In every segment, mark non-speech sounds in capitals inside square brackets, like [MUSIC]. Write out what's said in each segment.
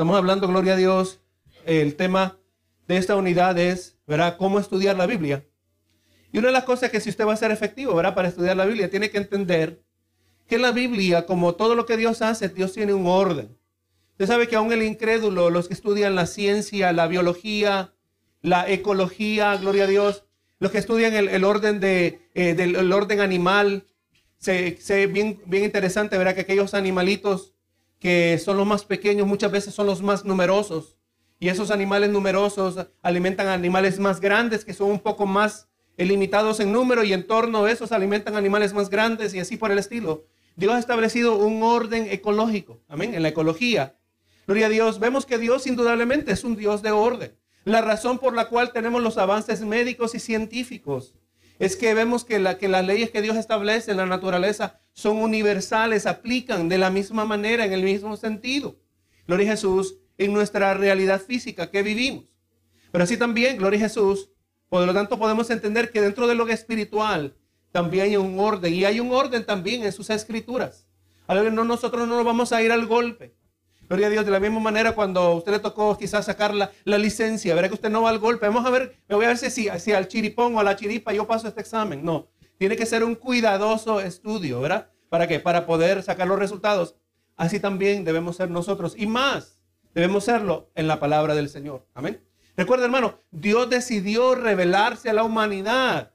Estamos hablando, gloria a Dios, el tema de esta unidad es, ¿verdad?, cómo estudiar la Biblia. Y una de las cosas que si usted va a ser efectivo, ¿verdad?, para estudiar la Biblia, tiene que entender que la Biblia, como todo lo que Dios hace, Dios tiene un orden. Usted sabe que aún el incrédulo, los que estudian la ciencia, la biología, la ecología, gloria a Dios, los que estudian el, orden, de, eh, del orden animal, se, se bien, bien interesante, ¿verdad? Que aquellos animalitos que son los más pequeños muchas veces son los más numerosos. Y esos animales numerosos alimentan animales más grandes que son un poco más limitados en número y en torno a esos alimentan animales más grandes y así por el estilo. Dios ha establecido un orden ecológico, amén, en la ecología. Gloria a Dios, vemos que Dios indudablemente es un Dios de orden. La razón por la cual tenemos los avances médicos y científicos es que vemos que, la, que las leyes que Dios establece en la naturaleza son universales, aplican de la misma manera, en el mismo sentido. Gloria a Jesús, en nuestra realidad física que vivimos. Pero así también, gloria a Jesús, por lo tanto podemos entender que dentro de lo espiritual también hay un orden y hay un orden también en sus escrituras. No, nosotros no nos vamos a ir al golpe. Gloria a Dios, de la misma manera cuando usted le tocó quizás sacar la, licencia, verá que usted no va al golpe. Vamos a ver, me voy a ver si, si al chiripón o a la chiripa yo paso este examen. No, tiene que ser un cuidadoso estudio, ¿verdad? ¿Para qué? Para poder sacar los resultados. Así también debemos ser nosotros. Y más, debemos serlo en la palabra del Señor. Amén. Recuerda, hermano, Dios decidió revelarse a la humanidad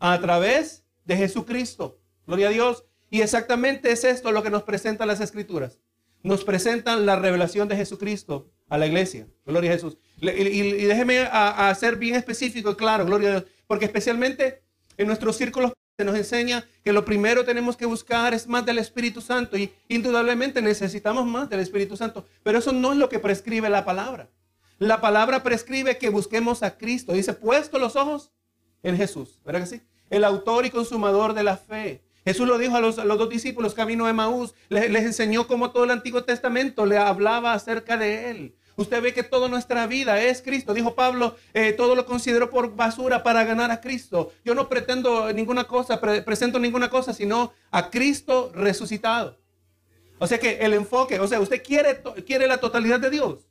a través de Jesucristo. Gloria a Dios. Y exactamente es esto lo que nos presentan las escrituras nos presentan la revelación de Jesucristo a la iglesia. Gloria a Jesús. Y, déjeme a, ser bien específico y claro, gloria a Dios, porque especialmente en nuestros círculos se nos enseña que lo primero tenemos que buscar es más del Espíritu Santo y indudablemente necesitamos más del Espíritu Santo, pero eso no es lo que prescribe la palabra. La palabra prescribe que busquemos a Cristo. Dice, puesto los ojos en Jesús. ¿Verdad que sí? El autor y consumador de la fe. Jesús lo dijo a los, dos discípulos camino de Maús, les, enseñó cómo todo el Antiguo Testamento le hablaba acerca de él. Usted ve que toda nuestra vida es Cristo. Dijo Pablo, eh, todo lo considero por basura para ganar a Cristo. Yo no pretendo ninguna cosa, presento ninguna cosa, sino a Cristo resucitado. O sea que el enfoque, o sea, usted quiere, quiere la totalidad de Dios.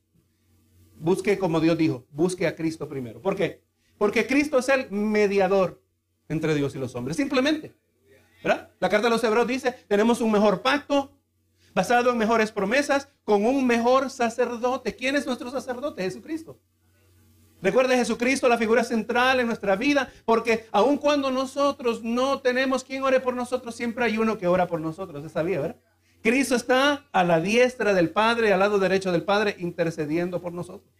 Busque como Dios dijo, busque a Cristo primero. ¿Por qué? Porque Cristo es el mediador entre Dios y los hombres. Simplemente. La carta de los hebreos dice, tenemos un mejor pacto basado en mejores promesas con un mejor sacerdote. ¿Quién es nuestro sacerdote? Jesucristo. Recuerde Jesucristo, la figura central en nuestra vida, porque aun cuando nosotros no tenemos quien ore por nosotros, siempre hay uno que ora por nosotros. ¿Está bien, verdad? Cristo está a la diestra del Padre, al lado derecho del Padre, intercediendo por nosotros.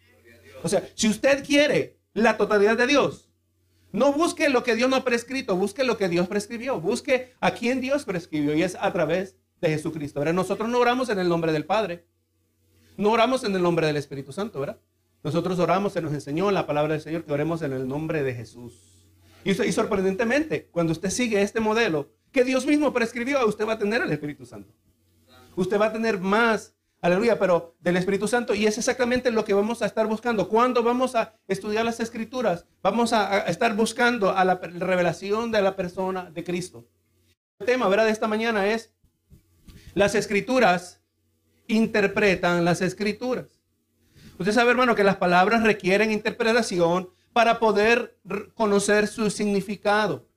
O sea, si usted quiere la totalidad de Dios, no busque lo que Dios no ha prescrito, busque lo que Dios prescribió, busque a quien Dios prescribió y es a través de Jesucristo. Ahora, nosotros no oramos en el nombre del Padre, no oramos en el nombre del Espíritu Santo, ¿verdad? Nosotros oramos, se nos enseñó en la palabra del Señor que oremos en el nombre de Jesús. Y, y sorprendentemente, cuando usted sigue este modelo que Dios mismo prescribió, usted va a tener el Espíritu Santo. Usted va a tener más Aleluya, pero del Espíritu Santo. Y es exactamente lo que vamos a estar buscando. Cuando vamos a estudiar las escrituras, vamos a, estar buscando a la revelación de la persona de Cristo. El tema, ¿verdad? De esta mañana es, las escrituras interpretan las escrituras. Usted sabe, hermano, que las palabras requieren interpretación para poder conocer su significado.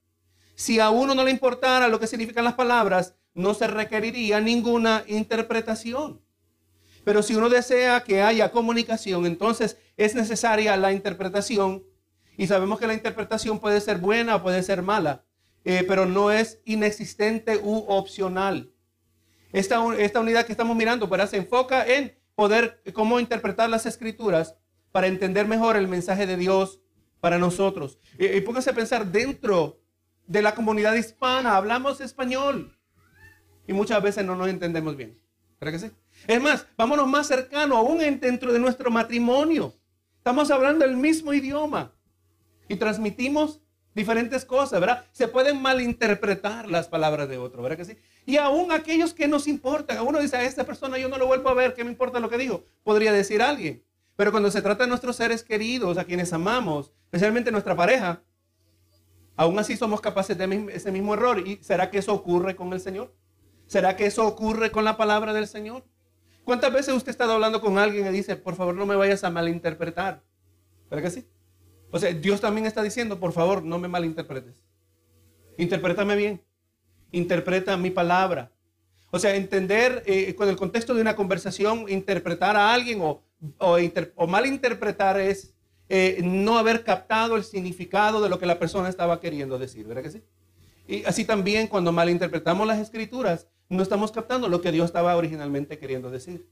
Si a uno no le importara lo que significan las palabras, no se requeriría ninguna interpretación. Pero si uno desea que haya comunicación, entonces es necesaria la interpretación. Y sabemos que la interpretación puede ser buena o puede ser mala, eh, pero no es inexistente u opcional. Esta, esta unidad que estamos mirando pues, se enfoca en poder, cómo interpretar las escrituras para entender mejor el mensaje de Dios para nosotros. Y, y póngase a pensar, dentro de la comunidad hispana hablamos español y muchas veces no nos entendemos bien. ¿Verdad que sí? Es más, vámonos más cercano, aún dentro de nuestro matrimonio. Estamos hablando el mismo idioma y transmitimos diferentes cosas, ¿verdad? Se pueden malinterpretar las palabras de otro, ¿verdad que sí? Y aún aquellos que nos importan, uno dice, a esta persona yo no lo vuelvo a ver, ¿qué me importa lo que dijo? Podría decir alguien. Pero cuando se trata de nuestros seres queridos, a quienes amamos, especialmente nuestra pareja, aún así somos capaces de ese mismo error. ¿Y será que eso ocurre con el Señor? ¿Será que eso ocurre con la palabra del Señor? ¿Cuántas veces usted ha estado hablando con alguien y dice, por favor no me vayas a malinterpretar? ¿Verdad que sí? O sea, Dios también está diciendo, por favor, no me malinterpretes. Interprétame bien. Interpreta mi palabra. O sea, entender eh, con el contexto de una conversación, interpretar a alguien o, malinterpretar es eh, no haber captado el significado de lo que la persona estaba queriendo decir, ¿verdad que sí? Y así también cuando malinterpretamos las escrituras, no estamos captando lo que Dios estaba originalmente queriendo decir.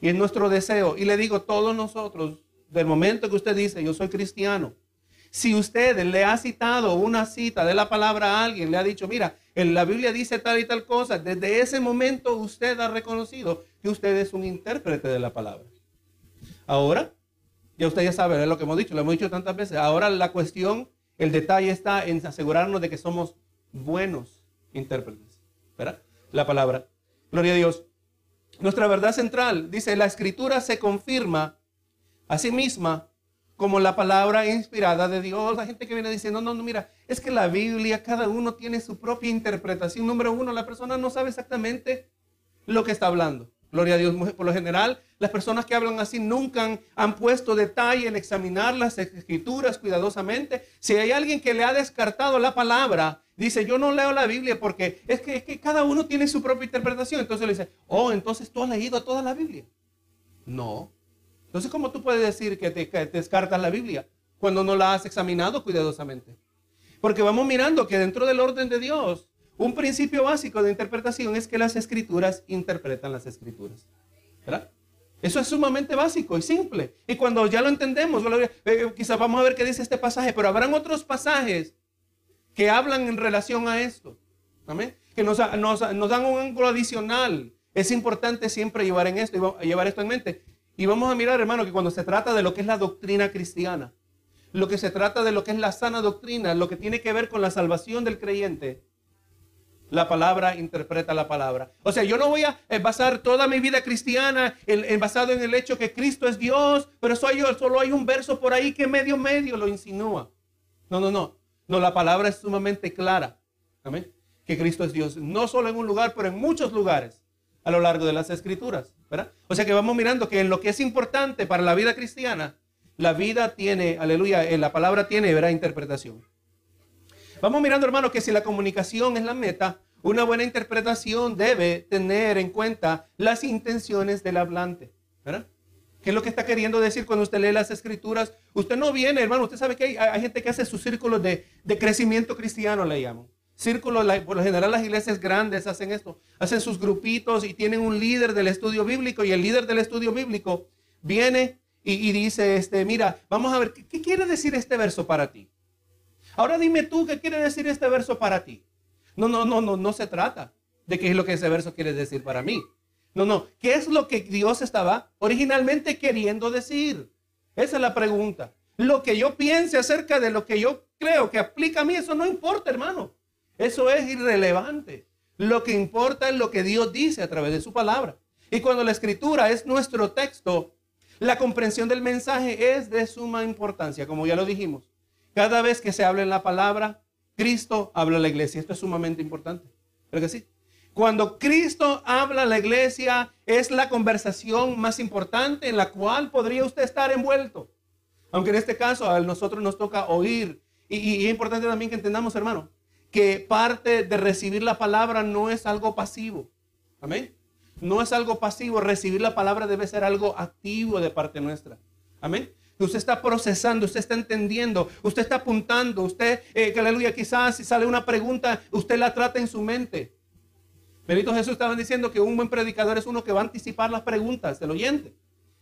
Y es nuestro deseo. Y le digo, todos nosotros, del momento que usted dice, yo soy cristiano, si usted le ha citado una cita de la palabra a alguien, le ha dicho, mira, en la Biblia dice tal y tal cosa, desde ese momento usted ha reconocido que usted es un intérprete de la palabra. Ahora, ya usted ya sabe, es lo que hemos dicho, lo hemos dicho tantas veces. Ahora la cuestión, el detalle está en asegurarnos de que somos buenos intérpretes. ¿Verdad? La palabra. Gloria a Dios. Nuestra verdad central dice, la escritura se confirma a sí misma como la palabra inspirada de Dios. La gente que viene diciendo, no, no, mira, es que la Biblia, cada uno tiene su propia interpretación. Número uno, la persona no sabe exactamente lo que está hablando. Gloria a Dios, por lo general, las personas que hablan así nunca han, puesto detalle en examinar las escrituras cuidadosamente. Si hay alguien que le ha descartado la palabra, dice, yo no leo la Biblia porque es que, es que cada uno tiene su propia interpretación. Entonces le dice, oh, entonces tú has leído toda la Biblia. No, entonces, ¿cómo tú puedes decir que te, descartas la Biblia cuando no la has examinado cuidadosamente? Porque vamos mirando que dentro del orden de Dios, un principio básico de interpretación es que las escrituras interpretan las escrituras. Eso es sumamente básico y simple. Y cuando ya lo entendemos, eh, quizás vamos a ver qué dice este pasaje, pero habrán otros pasajes que hablan en relación a esto. ¿Amén? Que nos, dan un ángulo adicional. Es importante siempre llevar, en esto, llevar esto en mente. Y vamos a mirar, hermano, que cuando se trata de lo que es la doctrina cristiana, lo que se trata de lo que es la sana doctrina, lo que tiene que ver con la salvación del creyente, la palabra interpreta la palabra. O sea, yo no voy a eh, basar toda mi vida cristiana en, basado en el hecho que Cristo es Dios, pero solo hay un verso por ahí que medio medio lo insinúa. No, no, no. No, la palabra es sumamente clara. Amén. Que Cristo es Dios. No solo en un lugar, pero en muchos lugares a lo largo de las escrituras. ¿verdad? O sea que vamos mirando que en lo que es importante para la vida cristiana, la vida tiene, aleluya, en la palabra tiene, verá, interpretación. Vamos mirando, hermano, que si la comunicación es la meta, una buena interpretación debe tener en cuenta las intenciones del hablante. ¿verdad? ¿Qué es lo que está queriendo decir cuando usted lee las escrituras? Usted no viene, hermano, usted sabe que hay, gente que hace sus círculos de, de crecimiento cristiano, le llaman círculos, por lo general las iglesias grandes hacen esto, hacen sus grupitos y tienen un líder del estudio bíblico y el líder del estudio bíblico viene y, dice, este, mira, vamos a ver, ¿qué, quiere decir este verso para ti? Ahora dime tú, ¿qué quiere decir este verso para ti? No, no, no, no, no se trata de qué es lo que ese verso quiere decir para mí. No, no, ¿qué es lo que Dios estaba originalmente queriendo decir? Esa es la pregunta. Lo que yo piense acerca de lo que yo creo que aplica a mí, eso no importa, hermano. Eso es irrelevante. Lo que importa es lo que Dios dice a través de su palabra. Y cuando la escritura es nuestro texto, la comprensión del mensaje es de suma importancia, como ya lo dijimos. Cada vez que se habla en la palabra, Cristo habla a la iglesia. Esto es sumamente importante. ¿Pero que sí? Cuando Cristo habla a la iglesia, es la conversación más importante en la cual podría usted estar envuelto. Aunque en este caso a nosotros nos toca oír. Y, es importante también que entendamos, hermano, que parte de recibir la palabra no es algo pasivo. Amén. No es algo pasivo. Recibir la palabra debe ser algo activo de parte nuestra. Amén. Usted está procesando, usted está entendiendo, usted está apuntando, usted, eh, aleluya, quizás si sale una pregunta, usted la trata en su mente. Benito Jesús estaba diciendo que un buen predicador es uno que va a anticipar las preguntas del oyente.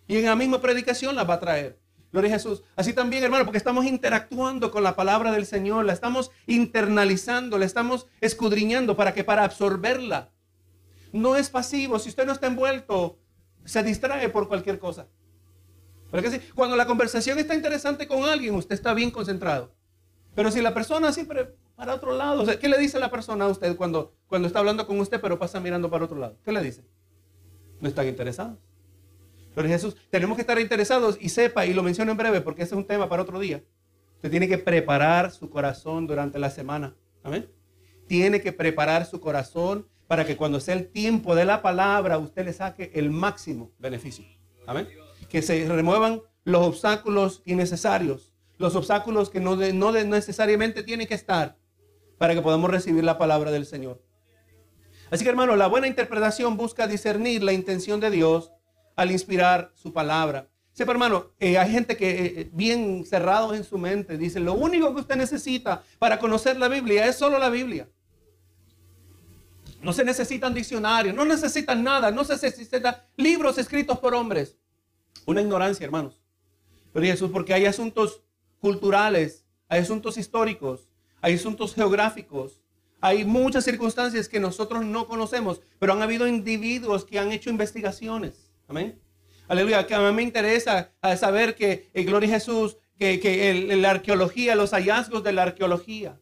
Y en la misma predicación las va a traer. Gloria a Jesús. Así también, hermano, porque estamos interactuando con la palabra del Señor, la estamos internalizando, la estamos escudriñando para que para absorberla. No es pasivo. Si usted no está envuelto, se distrae por cualquier cosa. Porque cuando la conversación está interesante con alguien, usted está bien concentrado. Pero si la persona siempre para otro lado, ¿qué le dice la persona a usted cuando, cuando está hablando con usted, pero pasa mirando para otro lado? ¿Qué le dice? No están interesados. Pero Jesús, tenemos que estar interesados y sepa, y lo menciono en breve porque ese es un tema para otro día. Usted tiene que preparar su corazón durante la semana. Amén. Tiene que preparar su corazón para que cuando sea el tiempo de la palabra, usted le saque el máximo beneficio. Amén. Que se remuevan los obstáculos innecesarios, los obstáculos que no, no necesariamente tienen que estar para que podamos recibir la palabra del Señor. Así que hermano, la buena interpretación busca discernir la intención de Dios al inspirar su palabra. Sepa hermano, eh, hay gente que eh, eh, bien cerrados en su mente dice, lo único que usted necesita para conocer la Biblia es solo la Biblia. No se necesitan diccionarios, no necesitan nada, no se necesitan libros escritos por hombres. Una ignorancia, hermanos. Pero Jesús, porque hay asuntos culturales, hay asuntos históricos, hay asuntos geográficos, hay muchas circunstancias que nosotros no conocemos, pero han habido individuos que han hecho investigaciones. Amén. Aleluya, que a mí me interesa saber que, en Gloria a Jesús, que, la arqueología, los hallazgos de la arqueología,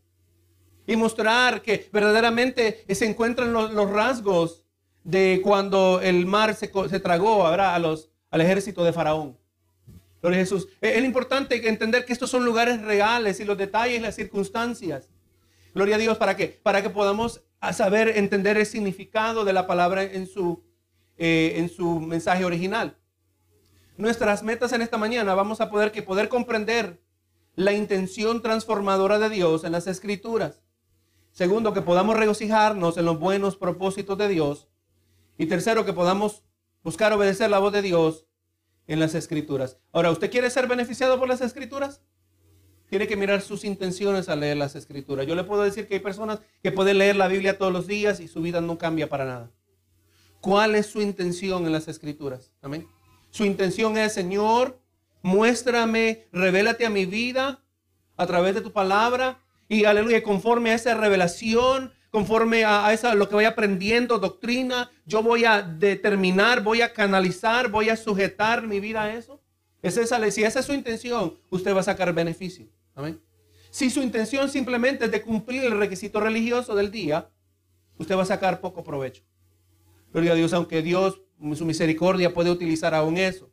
y mostrar que verdaderamente se encuentran los, rasgos de cuando el mar se, tragó a los, al ejército de Faraón. Gloria Jesús. Es importante entender que estos son lugares reales y los detalles, las circunstancias. Gloria a Dios, ¿para qué? Para que podamos saber entender el significado de la palabra en su, eh, en su mensaje original. Nuestras metas en esta mañana vamos a poder, que poder comprender la intención transformadora de Dios en las escrituras. Segundo, que podamos regocijarnos en los buenos propósitos de Dios. Y tercero, que podamos buscar obedecer la voz de Dios en las escrituras. Ahora, ¿usted quiere ser beneficiado por las escrituras? Tiene que mirar sus intenciones al leer las escrituras. Yo le puedo decir que hay personas que pueden leer la Biblia todos los días y su vida no cambia para nada. ¿Cuál es su intención en las escrituras? Amén. Su intención es, Señor, muéstrame, revélate a mi vida a través de tu palabra y aleluya, conforme a esa revelación, conforme a, esa, lo que voy aprendiendo, doctrina, yo voy a determinar, voy a canalizar, voy a sujetar mi vida a eso. Es esa, si esa es su intención, usted va a sacar beneficio. Amén. Si su intención simplemente es de cumplir el requisito religioso del día, usted va a sacar poco provecho. Gloria a Dios, aunque Dios, su misericordia, puede utilizar aún eso.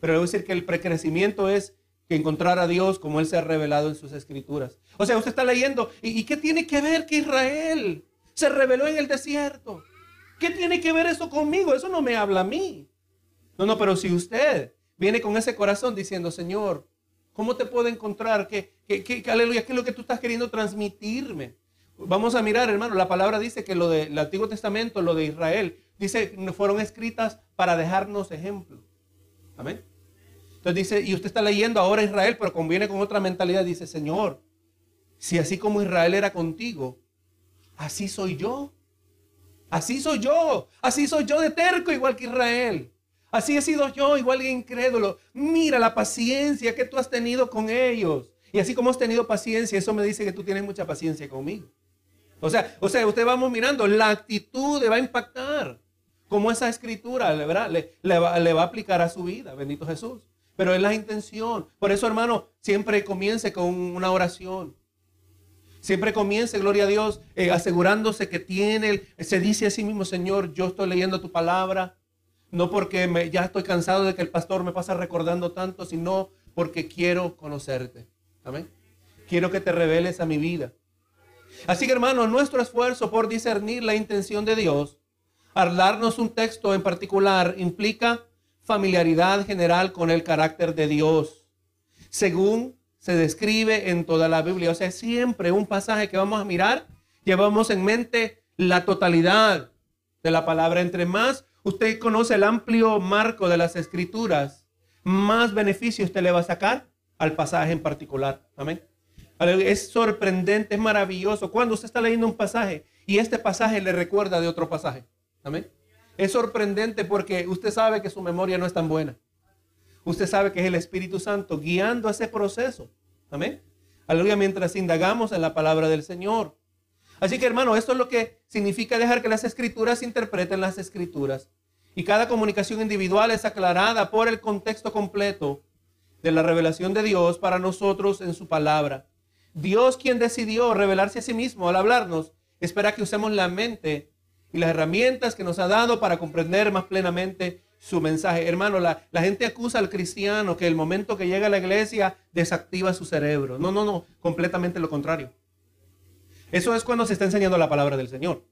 Pero debo decir que el precrecimiento es que encontrar a Dios como Él se ha revelado en sus escrituras. O sea, usted está leyendo, ¿y, qué tiene que ver que Israel se reveló en el desierto? ¿Qué tiene que ver eso conmigo? Eso no me habla a mí. No, no, pero si usted viene con ese corazón diciendo, Señor, ¿cómo te puedo encontrar? ¿Qué, qué, aleluya, qué es lo que tú estás queriendo transmitirme? Vamos a mirar, hermano, la palabra dice que lo del Antiguo Testamento, lo de Israel, dice, fueron escritas para dejarnos ejemplo. Amén. Entonces dice, y usted está leyendo ahora Israel, pero conviene con otra mentalidad. Dice, Señor, si así como Israel era contigo, así soy yo. Así soy yo. Así soy yo de terco igual que Israel. Así he sido yo igual que incrédulo. Mira la paciencia que tú has tenido con ellos. Y así como has tenido paciencia, eso me dice que tú tienes mucha paciencia conmigo. O sea, o sea, usted vamos mirando, la actitud le va a impactar. Como esa escritura le, va, le va a aplicar a su vida. Bendito Jesús pero es la intención. Por eso, hermano, siempre comience con una oración. Siempre comience, gloria a Dios, eh, asegurándose que tiene, se dice a sí mismo, Señor, yo estoy leyendo tu palabra, no porque ya estoy cansado de que el pastor me pasa recordando tanto, sino porque quiero conocerte. Amén. Quiero que te reveles a mi vida. Así que, hermano, nuestro esfuerzo por discernir la intención de Dios, al darnos un texto en particular, implica familiaridad general con el carácter de Dios, según se describe en toda la Biblia. O sea, siempre un pasaje que vamos a mirar, llevamos en mente la totalidad de la palabra. Entre más usted conoce el amplio marco de las escrituras, más beneficio usted le va a sacar al pasaje en particular. Amén. Es sorprendente, es maravilloso cuando usted está leyendo un pasaje y este pasaje le recuerda de otro pasaje. Amén. Es sorprendente porque usted sabe que su memoria no es tan buena. Usted sabe que es el Espíritu Santo guiando ese proceso. Amén. Aleluya, mientras indagamos en la palabra del Señor. Así que hermano, esto es lo que significa dejar que las escrituras interpreten las escrituras. Y cada comunicación individual es aclarada por el contexto completo de la revelación de Dios para nosotros en su palabra. Dios quien decidió revelarse a sí mismo al hablarnos, espera que usemos la mente y las herramientas que nos ha dado para comprender más plenamente su mensaje. Hermano, la, gente acusa al cristiano que el momento que llega a la iglesia desactiva su cerebro. No, no, no, completamente lo contrario. Eso es cuando se está enseñando la palabra del Señor.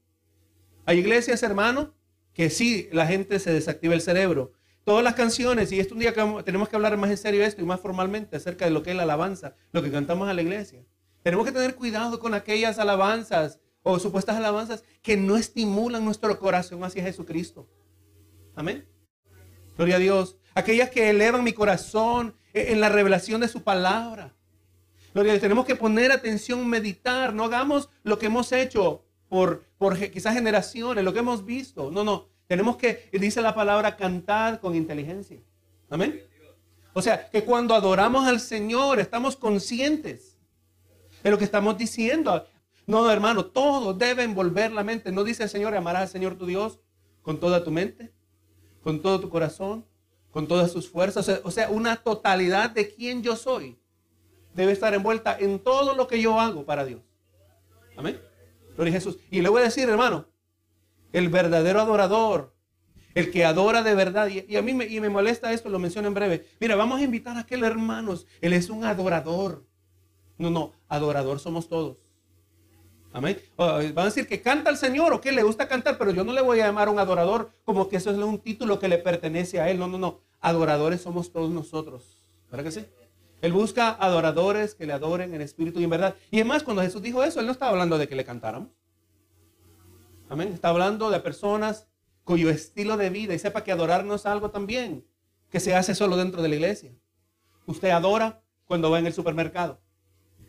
Hay iglesias, hermano, que sí, la gente se desactiva el cerebro. Todas las canciones, y esto un día que tenemos que hablar más en serio esto y más formalmente acerca de lo que es la alabanza, lo que cantamos a la iglesia. Tenemos que tener cuidado con aquellas alabanzas o supuestas alabanzas que no estimulan nuestro corazón hacia Jesucristo. Amén. Gloria a Dios. Aquellas que elevan mi corazón en la revelación de su palabra. Gloria a Dios. Tenemos que poner atención, meditar. No hagamos lo que hemos hecho por, por quizás generaciones, lo que hemos visto. No, no. Tenemos que, dice la palabra, cantar con inteligencia. Amén. O sea, que cuando adoramos al Señor estamos conscientes de lo que estamos diciendo. No, hermano, todo debe envolver la mente. No dice el Señor, amarás al Señor tu Dios con toda tu mente, con todo tu corazón, con todas sus fuerzas. O sea, una totalidad de quien yo soy debe estar envuelta en todo lo que yo hago para Dios. Amén. Gloria Jesús. Y le voy a decir, hermano, el verdadero adorador, el que adora de verdad, y, a mí me, y me molesta esto, lo menciono en breve. Mira, vamos a invitar a aquel hermanos, él es un adorador. No, no, adorador somos todos. Amén. van a decir que canta al Señor o que le gusta cantar, pero yo no le voy a llamar un adorador como que eso es un título que le pertenece a él. No, no, no. Adoradores somos todos nosotros. ¿Verdad que sí? Él busca adoradores que le adoren en espíritu y en verdad. Y es más, cuando Jesús dijo eso, Él no estaba hablando de que le cantáramos. Amén. Está hablando de personas cuyo estilo de vida, y sepa que adorarnos algo también, que se hace solo dentro de la iglesia. Usted adora cuando va en el supermercado.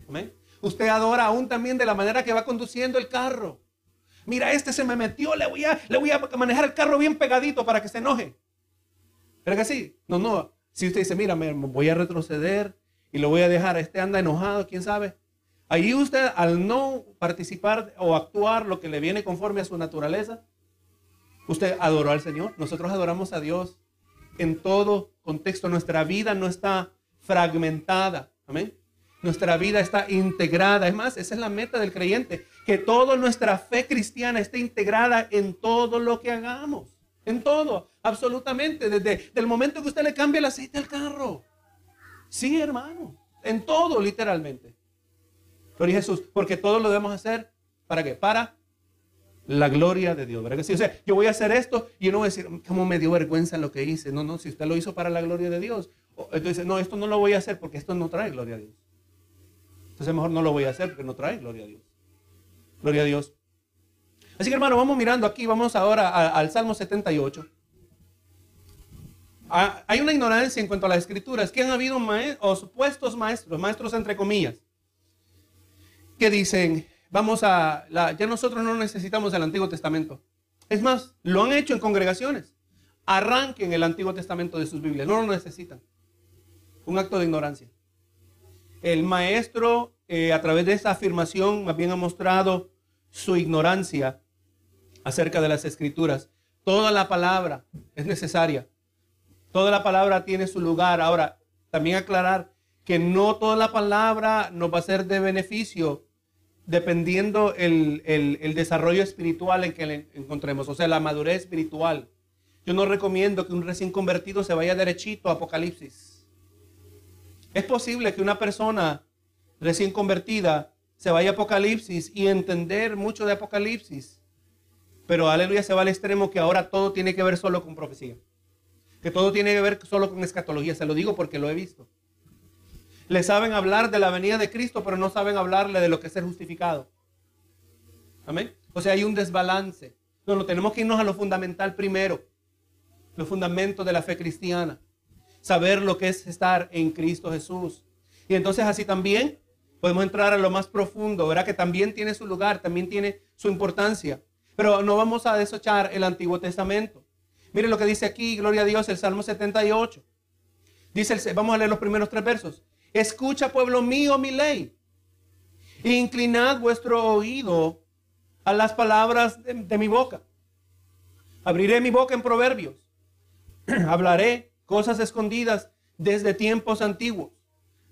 Amén. Usted adora aún también de la manera que va conduciendo el carro. Mira, este se me metió, le voy a, le voy a manejar el carro bien pegadito para que se enoje. ¿Pero que sí? No, no. Si usted dice, mira, me voy a retroceder y lo voy a dejar, este anda enojado, quién sabe. Ahí usted, al no participar o actuar lo que le viene conforme a su naturaleza, usted adoró al Señor. Nosotros adoramos a Dios en todo contexto. Nuestra vida no está fragmentada. Amén. Nuestra vida está integrada. Es más, esa es la meta del creyente. Que toda nuestra fe cristiana esté integrada en todo lo que hagamos. En todo, absolutamente. Desde el momento que usted le cambia el aceite al carro. Sí, hermano. En todo, literalmente. Gloria Jesús. Porque todo lo debemos hacer. ¿Para qué? Para la gloria de Dios. ¿Verdad que sí? Yo voy a hacer esto y yo no voy a decir, ¿cómo me dio vergüenza lo que hice? No, no, si usted lo hizo para la gloria de Dios. Entonces, no, esto no lo voy a hacer porque esto no trae gloria a Dios. Entonces, mejor no lo voy a hacer porque no trae gloria a Dios. Gloria a Dios. Así que, hermano, vamos mirando aquí, vamos ahora al Salmo 78. Ah, hay una ignorancia en cuanto a las escrituras, que han habido o supuestos maestros, maestros entre comillas, que dicen, vamos a, ya nosotros no necesitamos el Antiguo Testamento. Es más, lo han hecho en congregaciones. Arranquen el Antiguo Testamento de sus Biblias, no lo necesitan. Un acto de ignorancia. El maestro, eh, a través de esa afirmación, más bien ha mostrado su ignorancia acerca de las escrituras. Toda la palabra es necesaria. Toda la palabra tiene su lugar. Ahora, también aclarar que no toda la palabra nos va a ser de beneficio dependiendo el, el, desarrollo espiritual en que le encontremos, o sea, la madurez espiritual. Yo no recomiendo que un recién convertido se vaya derechito a Apocalipsis. Es posible que una persona recién convertida se vaya a Apocalipsis y entender mucho de Apocalipsis, pero aleluya se va al extremo que ahora todo tiene que ver solo con profecía, que todo tiene que ver solo con escatología, se lo digo porque lo he visto. Le saben hablar de la venida de Cristo, pero no saben hablarle de lo que es ser justificado. Amén. O sea, hay un desbalance. No, no, tenemos que irnos a lo fundamental primero. Los fundamentos de la fe cristiana. Saber lo que es estar en Cristo Jesús. Y entonces así también podemos entrar a lo más profundo, ¿verdad? Que también tiene su lugar, también tiene su importancia. Pero no vamos a desochar el Antiguo Testamento. Miren lo que dice aquí, gloria a Dios, el Salmo 78. Dice, vamos a leer los primeros tres versos. Escucha, pueblo mío, mi ley. Inclinad vuestro oído a las palabras de, mi boca. Abriré mi boca en proverbios. [CLEARS THROAT] Hablaré cosas escondidas desde tiempos antiguos,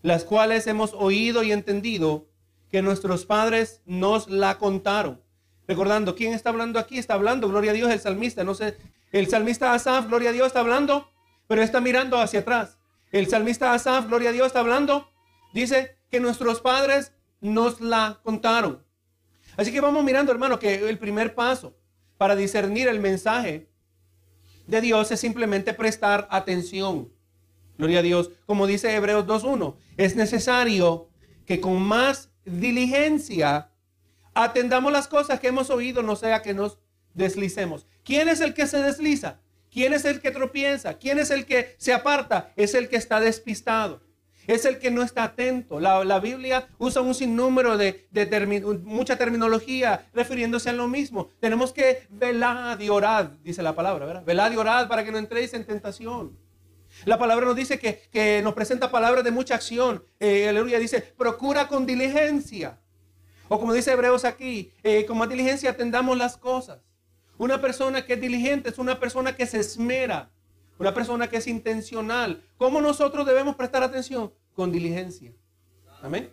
las cuales hemos oído y entendido que nuestros padres nos la contaron. Recordando, ¿quién está hablando aquí? Está hablando, gloria a Dios, el salmista. No sé, el salmista Asaf, gloria a Dios, está hablando, pero está mirando hacia atrás. El salmista Asaf, gloria a Dios, está hablando. Dice que nuestros padres nos la contaron. Así que vamos mirando, hermano, que el primer paso para discernir el mensaje de Dios es simplemente prestar atención. Gloria a Dios. Como dice Hebreos 2.1, es necesario que con más diligencia atendamos las cosas que hemos oído, no sea que nos deslicemos. ¿Quién es el que se desliza? ¿Quién es el que tropieza? ¿Quién es el que se aparta? Es el que está despistado. Es el que no está atento. La, Biblia usa un sinnúmero de, mucha terminología refiriéndose a lo mismo. Tenemos que velar y orar, dice la palabra, ¿verdad? Velar y orar para que no entréis en tentación. La palabra nos dice que, nos presenta palabras de mucha acción. Eh, aleluya, dice, procura con diligencia. O como dice Hebreos aquí, eh, con más diligencia atendamos las cosas. Una persona que es diligente es una persona que se esmera, una persona que es intencional. ¿Cómo nosotros debemos prestar atención? Con diligencia. Amén.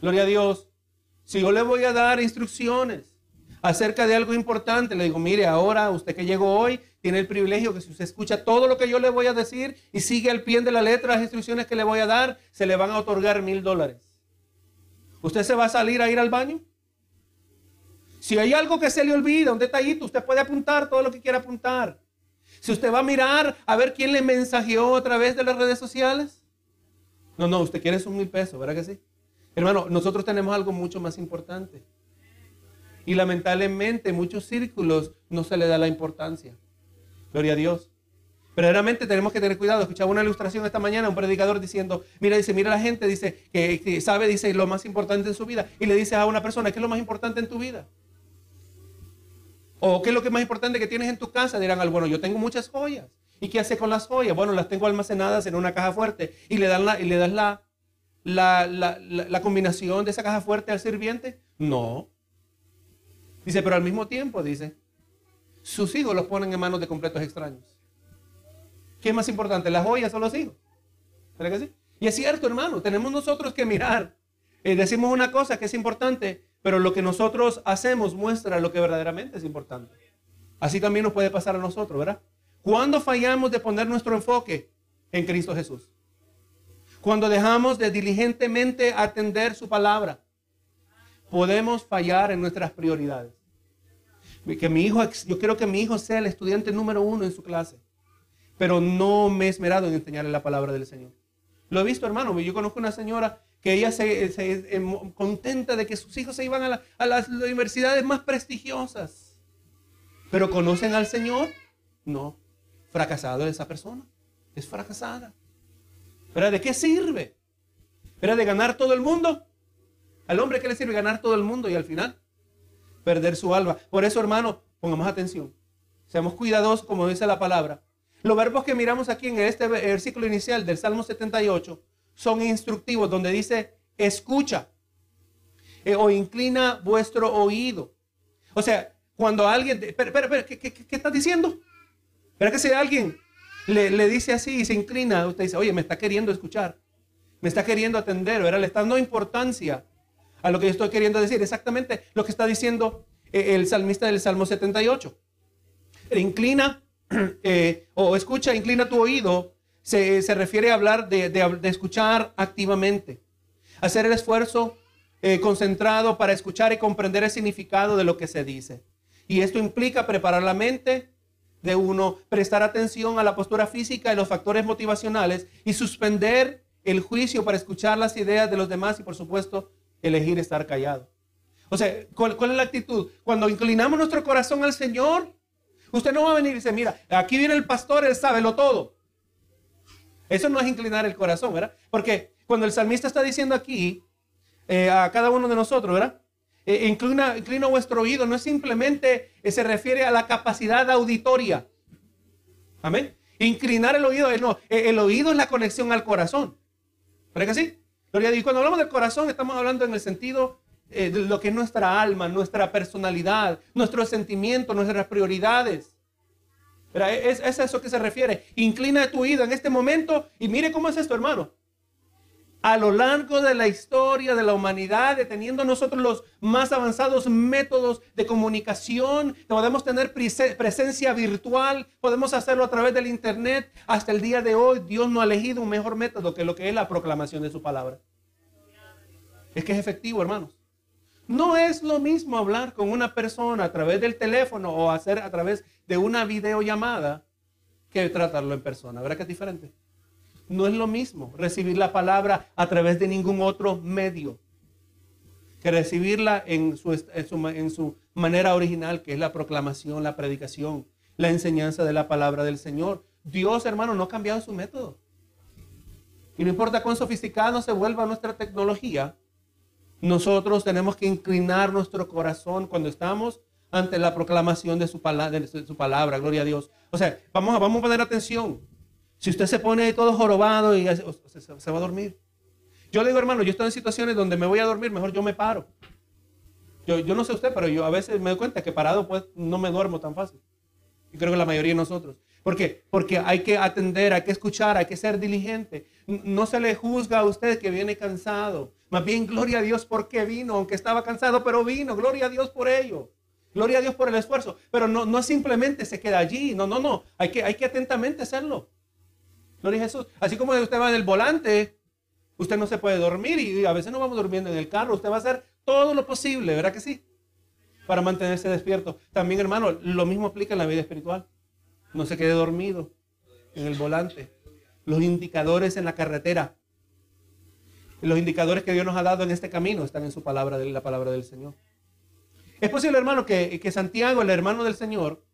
Gloria a Dios. Si yo le voy a dar instrucciones acerca de algo importante, le digo, mire, ahora usted que llegó hoy tiene el privilegio que si usted escucha todo lo que yo le voy a decir y sigue al pie de la letra las instrucciones que le voy a dar, se le van a otorgar mil dólares. ¿Usted se va a salir a ir al baño? Si hay algo que se le olvida, un detallito, usted puede apuntar todo lo que quiera apuntar. Si usted va a mirar a ver quién le mensajeó a través de las redes sociales. No, no, usted quiere un mil pesos, ¿verdad que sí? Hermano, nosotros tenemos algo mucho más importante. Y lamentablemente en muchos círculos no se le da la importancia. Gloria a Dios. Verdaderamente tenemos que tener cuidado. Escuchaba una ilustración esta mañana, un predicador diciendo, mira, dice, mira la gente, dice, que, sabe, dice, lo más importante en su vida. Y le dice a una persona, ¿qué es lo más importante en tu vida? ¿O qué es lo que más importante que tienes en tu casa? Dirán, al bueno, yo tengo muchas joyas. ¿Y qué hace con las joyas? Bueno, las tengo almacenadas en una caja fuerte. Y le, dan la, y le das la, la, la, la combinación de esa caja fuerte al sirviente. No. Dice, pero al mismo tiempo, dice, sus hijos los ponen en manos de completos extraños. ¿Qué es más importante, las joyas o los hijos? ¿Verdad que sí? Y es cierto, hermano, tenemos nosotros que mirar. Eh, decimos una cosa que es importante, pero lo que nosotros hacemos muestra lo que verdaderamente es importante. Así también nos puede pasar a nosotros, ¿verdad? Cuando fallamos de poner nuestro enfoque en Cristo Jesús. Cuando dejamos de diligentemente atender su palabra, podemos fallar en nuestras prioridades. Que mi hijo, yo quiero que mi hijo sea el estudiante número uno en su clase pero no me he esmerado en enseñarle la palabra del Señor. Lo he visto, hermano. Yo conozco una señora que ella se, em, contenta de que sus hijos se iban a, las universidades más prestigiosas. Pero conocen al Señor. No. Fracasado esa persona. Es fracasada. ¿Pero de qué sirve? ¿Pero de ganar todo el mundo? Al hombre, ¿qué le sirve ganar todo el mundo y al final perder su alma? Por eso, hermano, pongamos atención. Seamos cuidadosos, como dice la palabra. Los verbos que miramos aquí en este versículo inicial del Salmo 78 son instructivos, donde dice escucha eh, o inclina vuestro oído. O sea, cuando alguien, espera, espera, ¿qué, qué, qué estás diciendo? Espera que si alguien le, le, dice así y se inclina, usted dice, oye, me está queriendo escuchar, me está queriendo atender, ¿verdad? Le está dando importancia a lo que yo estoy queriendo decir. Exactamente lo que está diciendo eh, el salmista del Salmo 78. inclina [CLEARS THROAT] Eh, o escucha, inclina tu oído, se, refiere a hablar de, escuchar activamente. Hacer el esfuerzo eh, concentrado para escuchar y comprender el significado de lo que se dice. Y esto implica preparar la mente de uno, prestar atención a la postura física y los factores motivacionales y suspender el juicio para escuchar las ideas de los demás y por supuesto elegir estar callado. O sea, ¿cuál, cuál es la actitud? Cuando inclinamos nuestro corazón al Señor, Usted no va a venir y dice, mira, aquí viene el pastor, él sabe lo todo. Eso no es inclinar el corazón, ¿verdad? Porque cuando el salmista está diciendo aquí eh, a cada uno de nosotros, ¿verdad? Eh, inclina, inclina vuestro oído, no es simplemente, eh, se refiere a la capacidad auditoria. Amén. Inclinar el oído, no, el oído es la conexión al corazón. ¿Verdad que sí? Y cuando hablamos del corazón, estamos hablando en el sentido eh, lo que es nuestra alma, nuestra personalidad, nuestros sentimientos, nuestras prioridades. Es, es, a eso que se refiere. Inclina tu oído en este momento y mire cómo es esto, hermano. A lo largo de la historia de la humanidad, teniendo nosotros los más avanzados métodos de comunicación, podemos tener presencia virtual, podemos hacerlo a través del Internet. Hasta el día de hoy, Dios no ha elegido un mejor método que lo que es la proclamación de su palabra. Es que es efectivo, hermanos. No es lo mismo hablar con una persona a través del teléfono o hacer a través de una videollamada que tratarlo en persona. ¿Verdad que es diferente? No es lo mismo recibir la palabra a través de ningún otro medio que recibirla en su, manera original, que es la proclamación, la predicación, la enseñanza de la palabra del Señor. Dios, hermano, no ha cambiado su método. Y no importa cuán sofisticada se vuelva nuestra tecnología, nosotros tenemos que inclinar nuestro corazón cuando estamos ante la proclamación de su, palabra, de su palabra, gloria a Dios. O sea, vamos a, vamos a poner atención. Si usted se pone todo jorobado y se, va a dormir. Yo le digo, hermano, yo estoy en situaciones donde me voy a dormir, mejor yo me paro. Yo, yo no sé usted, pero yo a veces me doy cuenta que parado pues no me duermo tan fácil. Y creo que la mayoría de nosotros. ¿Por qué? Porque hay que atender, hay que escuchar, hay que ser diligente. No se le juzga a usted que viene cansado. Más bien, gloria a Dios porque vino, aunque estaba cansado, pero vino. Gloria a Dios por ello. Gloria a Dios por el esfuerzo. Pero no, no simplemente se queda allí. No, no, no. Hay que, hay que atentamente hacerlo. Gloria a Jesús. Así como usted va en el volante, usted no se puede dormir y a veces no vamos durmiendo en el carro. Usted va a hacer todo lo posible, ¿verdad que sí? Para mantenerse despierto. También, hermano, lo mismo aplica en la vida espiritual. No se quede dormido en el volante. Los indicadores en la carretera. Los indicadores que Dios nos ha dado en este camino están en su palabra, la palabra del Señor. Es posible, hermano, que, que Santiago, el hermano del Señor,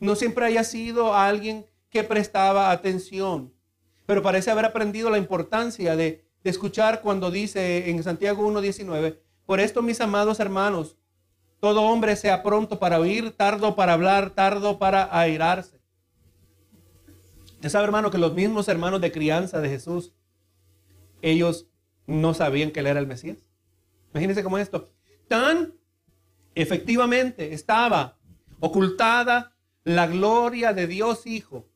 no siempre haya sido alguien que prestaba atención pero parece haber aprendido la importancia de, escuchar cuando dice en Santiago 1.19, por esto mis amados hermanos, todo hombre sea pronto para oír, tardo para hablar, tardo para airarse. Usted sabe, hermano, que los mismos hermanos de crianza de Jesús, ellos no sabían que él era el Mesías. Imagínense cómo es esto. Tan efectivamente estaba ocultada la gloria de Dios Hijo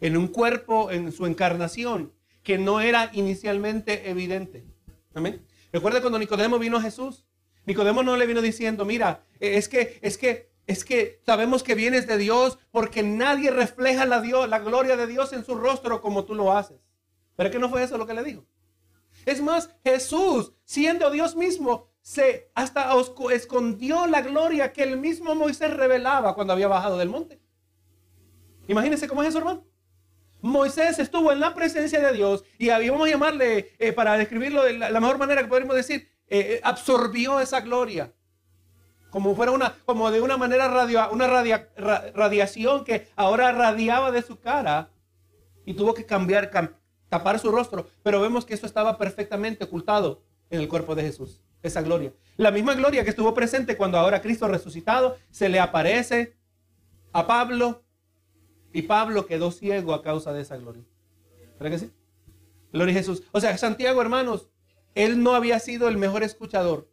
en un cuerpo, en su encarnación, que no era inicialmente evidente. Amén. Recuerda cuando Nicodemo vino a Jesús. Nicodemo no le vino diciendo, mira, es que, es que, es que sabemos que vienes de Dios porque nadie refleja la, Dios, la gloria de Dios en su rostro como tú lo haces. Pero que no fue eso lo que le dijo. Es más, Jesús, siendo Dios mismo, se hasta escondió la gloria que el mismo Moisés revelaba cuando había bajado del monte. Imagínense cómo es eso, hermano. Moisés estuvo en la presencia de Dios y vamos a llamarle, eh, para describirlo de la, mejor manera que podemos decir, eh, eh, absorbió esa gloria. Como fuera una, como de una manera radio, una radiación que ahora radiaba de su cara y tuvo que cambiar, tapar su rostro. Pero vemos que eso estaba perfectamente ocultado en el cuerpo de Jesús, esa gloria. La misma gloria que estuvo presente cuando ahora Cristo resucitado se le aparece a Pablo y Pablo quedó ciego a causa de esa gloria. ¿Verdad que sí? Gloria a Jesús. O sea, Santiago, hermanos, él no había sido el mejor escuchador.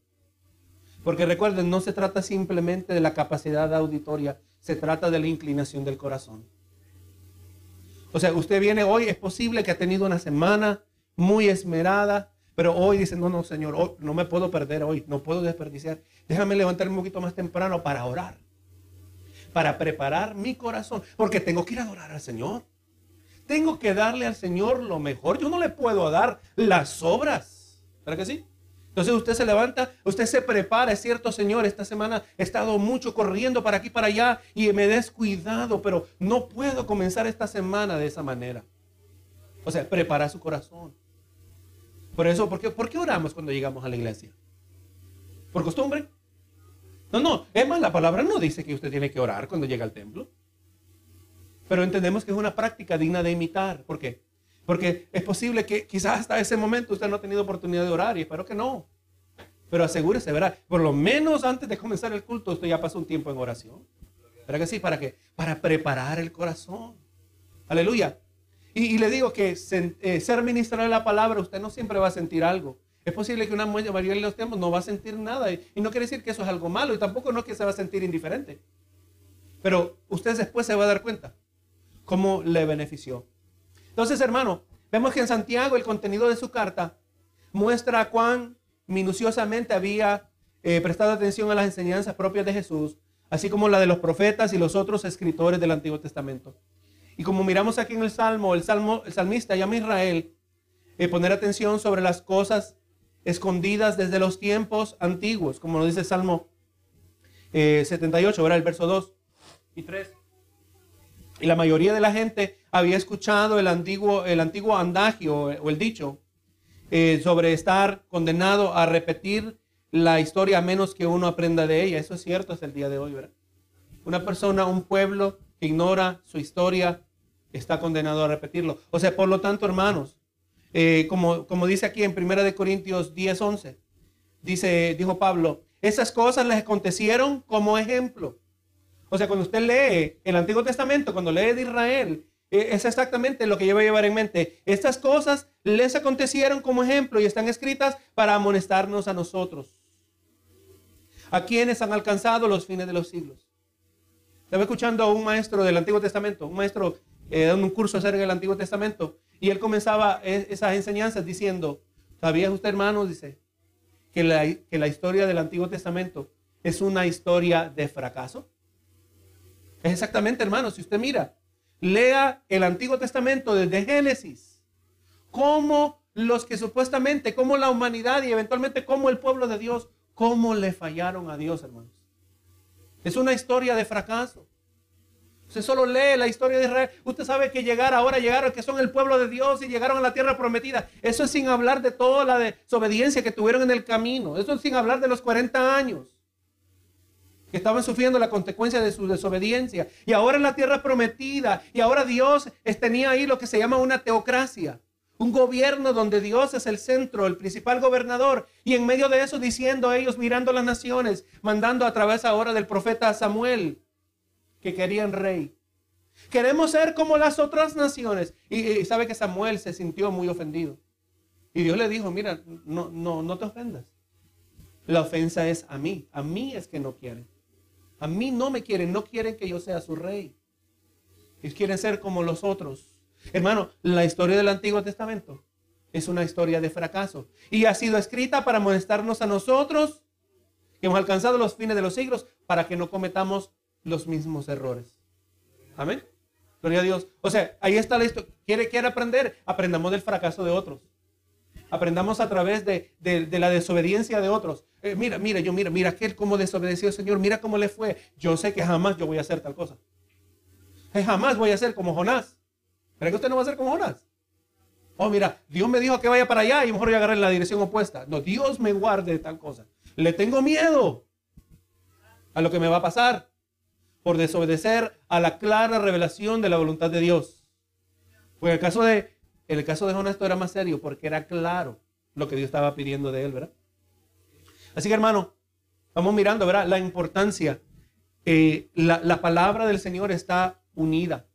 Porque recuerden, no se trata simplemente de la capacidad auditoria, se trata de la inclinación del corazón. O sea, usted viene hoy, es posible que ha tenido una semana muy esmerada, pero hoy dice, no, no, Señor, no me puedo perder hoy, no puedo desperdiciar. Déjame levantarme un poquito más temprano para orar para preparar mi corazón, porque tengo que ir a adorar al Señor. Tengo que darle al Señor lo mejor. Yo no le puedo dar las obras. ¿Verdad que sí? Entonces usted se levanta, usted se prepara, es cierto, Señor, esta semana he estado mucho corriendo para aquí, para allá y me he descuidado, pero no puedo comenzar esta semana de esa manera. O sea, prepara su corazón. Por eso, ¿por qué, ¿por qué oramos cuando llegamos a la iglesia? ¿Por costumbre? No, no, es más, la palabra no dice que usted tiene que orar cuando llega al templo. Pero entendemos que es una práctica digna de imitar. ¿Por qué? Porque es posible que quizás hasta ese momento usted no ha tenido oportunidad de orar y espero que no. Pero asegúrese, ¿verdad? Por lo menos antes de comenzar el culto usted ya pasó un tiempo en oración. ¿Verdad que sí? ¿Para qué? Para preparar el corazón. Aleluya. Y, le digo que eh, ser ministro de la palabra, usted no siempre va a sentir algo. Es posible que una mayoría de los tiempos no va a sentir nada y, no quiere decir que eso es algo malo y tampoco no es que se va a sentir indiferente. Pero usted después se va a dar cuenta cómo le benefició. Entonces, hermano, vemos que en Santiago el contenido de su carta muestra cuán minuciosamente había eh, prestado atención a las enseñanzas propias de Jesús, así como la de los profetas y los otros escritores del Antiguo Testamento. Y como miramos aquí en el Salmo, el, Salmo, el salmista llama a Israel eh, poner atención sobre las cosas escondidas desde los tiempos antiguos, como lo dice el Salmo 78, ahora el verso 2 y 3. Y la mayoría de la gente había escuchado el antiguo, el antiguo andagio o el dicho eh, sobre estar condenado a repetir la historia a menos que uno aprenda de ella. Eso es cierto hasta el día de hoy, ¿verdad? Una persona, un pueblo que ignora su historia, está condenado a repetirlo. O sea, por lo tanto, hermanos, eh, como, como dice aquí en 1 Corintios 10, 11, dice, dijo Pablo, esas cosas les acontecieron como ejemplo. O sea, cuando usted lee el Antiguo Testamento, cuando lee de Israel, es exactamente lo que yo voy a llevar en mente. Estas cosas les acontecieron como ejemplo y están escritas para amonestarnos a nosotros. A quienes han alcanzado los fines de los siglos. Estaba escuchando a un maestro del Antiguo Testamento, un maestro eh, dando un curso acerca del Antiguo Testamento, y él comenzaba e, esas enseñanzas diciendo, ¿sabía usted, hermano? Dice, que la, que la historia del Antiguo Testamento es una historia de fracaso. Es exactamente, hermano, si usted mira, lea el Antiguo Testamento desde Génesis, cómo los que supuestamente, como la humanidad y eventualmente como el pueblo de Dios, cómo le fallaron a Dios, hermanos. Es una historia de fracaso. Usted solo lee la historia de Israel. Usted sabe que llegar ahora llegaron, que son el pueblo de Dios y llegaron a la tierra prometida. Eso es sin hablar de toda la desobediencia que tuvieron en el camino. Eso es sin hablar de los 40 años estaban sufriendo la consecuencia de su desobediencia. Y ahora en la tierra prometida. Y ahora Dios tenía ahí lo que se llama una teocracia. Un gobierno donde Dios es el centro, el principal gobernador. Y en medio de eso diciendo a ellos, mirando las naciones, mandando a través ahora del profeta Samuel, que querían rey. Queremos ser como las otras naciones. Y, sabe que Samuel se sintió muy ofendido. Y Dios le dijo, mira, no, no, no te ofendas. La ofensa es a mí. A mí es que no quieren. A mí no me quieren, no quieren que yo sea su rey. Ellos quieren ser como los otros. Hermano, la historia del Antiguo Testamento es una historia de fracaso y ha sido escrita para molestarnos a nosotros que hemos alcanzado los fines de los siglos para que no cometamos los mismos errores. Amén. Gloria a Dios. O sea, ahí está la historia. ¿Quiere, quiere aprender? Aprendamos del fracaso de otros. Aprendamos a través de, la desobediencia de otros. Eh, mira, mira, yo mira, mira aquel cómo desobedeció al Señor, mira cómo le fue. Yo sé que jamás yo voy a hacer tal cosa. jamás voy a ser como Jonás. ¿Pero que usted no va a ser como Jonás? Oh, mira, Dios me dijo que vaya para allá y mejor voy a agarrar en la dirección opuesta. No, Dios me guarde de tal cosa. Le tengo miedo a lo que me va a pasar por desobedecer a la clara revelación de la voluntad de Dios. Pues el caso de, en el caso de Jonás era más serio porque era claro lo que Dios estaba pidiendo de él, ¿verdad? Así que hermano, vamos mirando, ¿verdad? La importancia. Eh, la, la palabra del Señor está unida.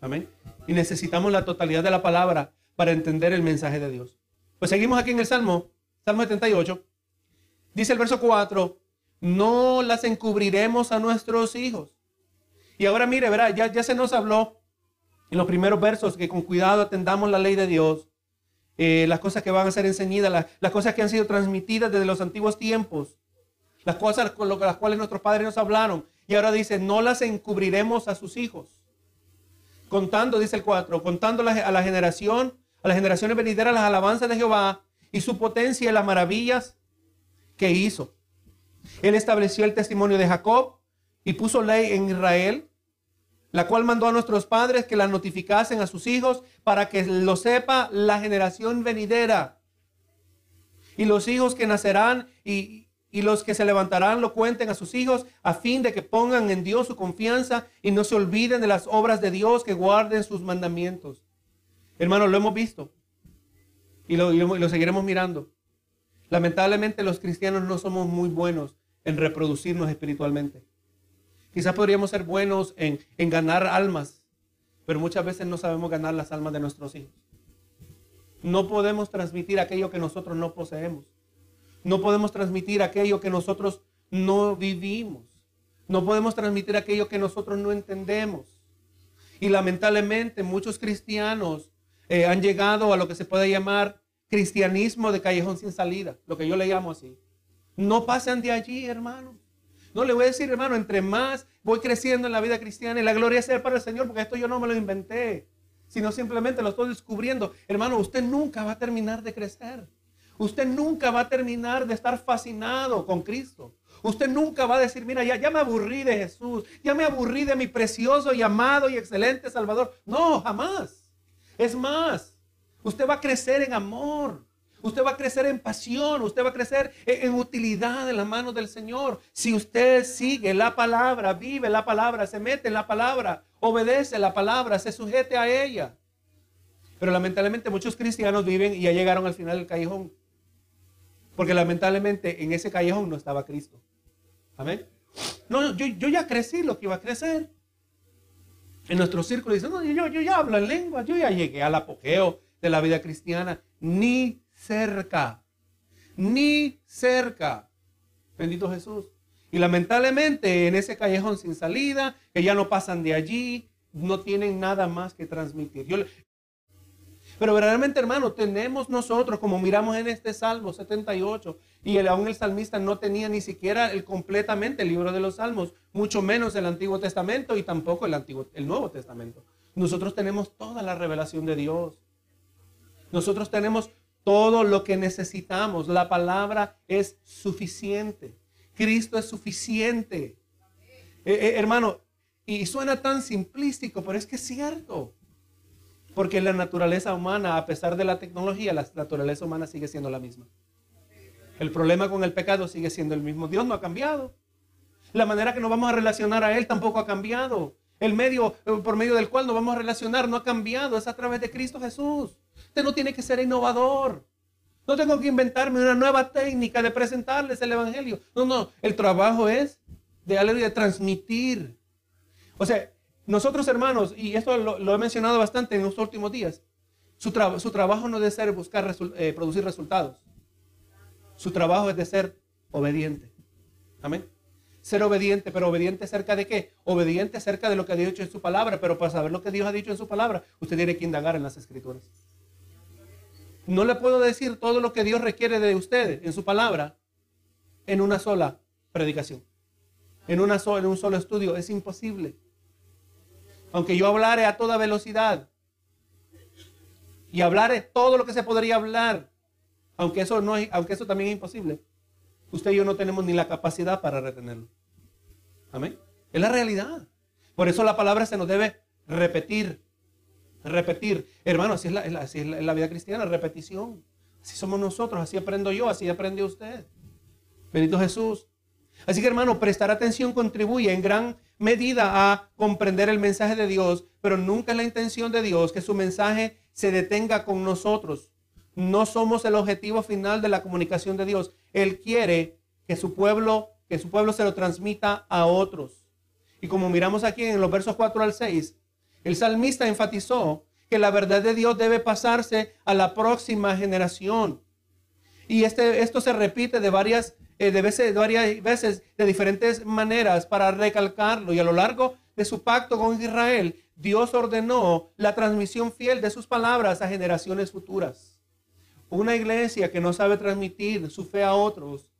Amén. Y necesitamos la totalidad de la palabra para entender el mensaje de Dios. Pues seguimos aquí en el Salmo, Salmo 78. Dice el verso 4, no las encubriremos a nuestros hijos. Y ahora mire, ¿verdad? Ya, ya se nos habló en los primeros versos que con cuidado atendamos la ley de Dios, eh, las cosas que van a ser enseñadas, las, cosas que han sido transmitidas desde los antiguos tiempos, las cosas con las cuales nuestros padres nos hablaron. Y ahora dice, no las encubriremos a sus hijos contando, dice el 4, contando a la generación, a las generaciones venideras las alabanzas de Jehová y su potencia y las maravillas que hizo. Él estableció el testimonio de Jacob y puso ley en Israel, la cual mandó a nuestros padres que la notificasen a sus hijos para que lo sepa la generación venidera. Y los hijos que nacerán y, y los que se levantarán lo cuenten a sus hijos a fin de que pongan en Dios su confianza y no se olviden de las obras de Dios, que guarden sus mandamientos. Hermano, lo hemos visto y lo, lo seguiremos mirando. Lamentablemente los cristianos no somos muy buenos en reproducirnos espiritualmente. Quizás podríamos ser buenos en, ganar almas, pero muchas veces no sabemos ganar las almas de nuestros hijos. No podemos transmitir aquello que nosotros no poseemos. No podemos transmitir aquello que nosotros no vivimos. No podemos transmitir aquello que nosotros no entendemos. Y lamentablemente muchos cristianos eh, han llegado a lo que se puede llamar cristianismo de callejón sin salida, lo que yo le llamo así. No pasan de allí, hermano. No le voy a decir, hermano, entre más voy creciendo en la vida cristiana y la gloria sea para el Señor, porque esto yo no me lo inventé, sino simplemente lo estoy descubriendo. Hermano, usted nunca va a terminar de crecer. Usted nunca va a terminar de estar fascinado con Cristo. Usted nunca va a decir, mira, ya, ya me aburrí de Jesús, ya me aburrí de mi precioso y amado y excelente Salvador. No, jamás. Es más, usted va a crecer en amor. Usted va a crecer en pasión, usted va a crecer en, utilidad en las manos del Señor. Si usted sigue la palabra, vive la palabra, se mete en la palabra, obedece la palabra, se sujete a ella. Pero lamentablemente muchos cristianos viven y ya llegaron al final del callejón. Porque lamentablemente en ese callejón no estaba Cristo. Amén. No, yo, ya crecí lo que iba a crecer. En nuestro círculo dicen, no, yo, yo ya hablo en lengua, yo ya llegué al apogeo de la vida cristiana. Ni cerca. Ni cerca. Bendito Jesús. Y lamentablemente en ese callejón sin salida, que ya no pasan de allí, no tienen nada más que transmitir. Yo, pero verdaderamente, hermano, tenemos nosotros, como miramos en este Salmo 78, y aún el salmista no tenía ni siquiera el, completamente el libro de los Salmos, mucho menos el Antiguo Testamento y tampoco el, Antiguo, el Nuevo Testamento. Nosotros tenemos toda la revelación de Dios. Nosotros tenemos todo lo que necesitamos. La palabra es suficiente. Cristo es suficiente. Eh, eh, hermano, y suena tan simplístico, pero es que es cierto. Porque la naturaleza humana, a pesar de la tecnología, la naturaleza humana sigue siendo la misma. El problema con el pecado sigue siendo el mismo. Dios no ha cambiado. La manera que nos vamos a relacionar a Él tampoco ha cambiado. El medio eh, por medio del cual nos vamos a relacionar no ha cambiado. Es a través de Cristo Jesús. Usted no tiene que ser innovador. No tengo que inventarme una nueva técnica de presentarles el Evangelio. No, no. El trabajo es de, de transmitir. O sea, nosotros, hermanos, y esto lo, he mencionado bastante en los últimos días, su, trabajo no debe ser buscar eh, producir resultados. Su trabajo es de ser obediente. Amén. Ser obediente, pero obediente acerca de qué? Obediente acerca de lo que ha dicho en su palabra, pero para saber lo que Dios ha dicho en su palabra, usted tiene que indagar en las escrituras. No le puedo decir todo lo que Dios requiere de usted en su palabra en una sola predicación, en, una en un solo estudio. Es imposible aunque yo hablare a toda velocidad y hablare todo lo que se podría hablar, aunque eso, no, aunque eso también es imposible, usted y yo no tenemos ni la capacidad para retenerlo. Amén. Es la realidad. Por eso la palabra se nos debe repetir. Repetir. Hermano, así es la, es la vida cristiana, repetición. Así somos nosotros, así aprendo yo, así aprende usted. Bendito Jesús. Así que hermano, prestar atención contribuye en gran medida a comprender el mensaje de Dios, pero nunca es la intención de Dios que su mensaje se detenga con nosotros. No somos el objetivo final de la comunicación de Dios. Él quiere que su pueblo, que su pueblo se lo transmita a otros. Y como miramos aquí en los versos 4 al 6, el salmista enfatizó que la verdad de Dios debe pasarse a la próxima generación. Y este, esto se repite de varias eh, de veces, varias veces de diferentes maneras para recalcarlo. Y a lo largo de su pacto con Israel, Dios ordenó la transmisión fiel de sus palabras a generaciones futuras. Una iglesia que no sabe transmitir su fe a otros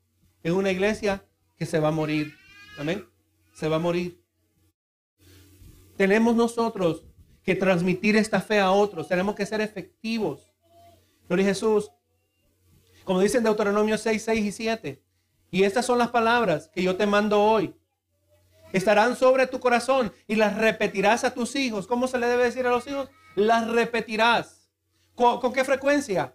es una iglesia que se va a morir. Amén. Se va a morir. Tenemos nosotros que transmitir esta fe a otros. Tenemos que ser efectivos. Gloria Jesús. Como dicen Deuteronomio 6, 6 y 7. Y estas son las palabras que yo te mando hoy. Estarán sobre tu corazón y las repetirás a tus hijos. ¿Cómo se le debe decir a los hijos? Las repetirás. ¿Con, qué frecuencia?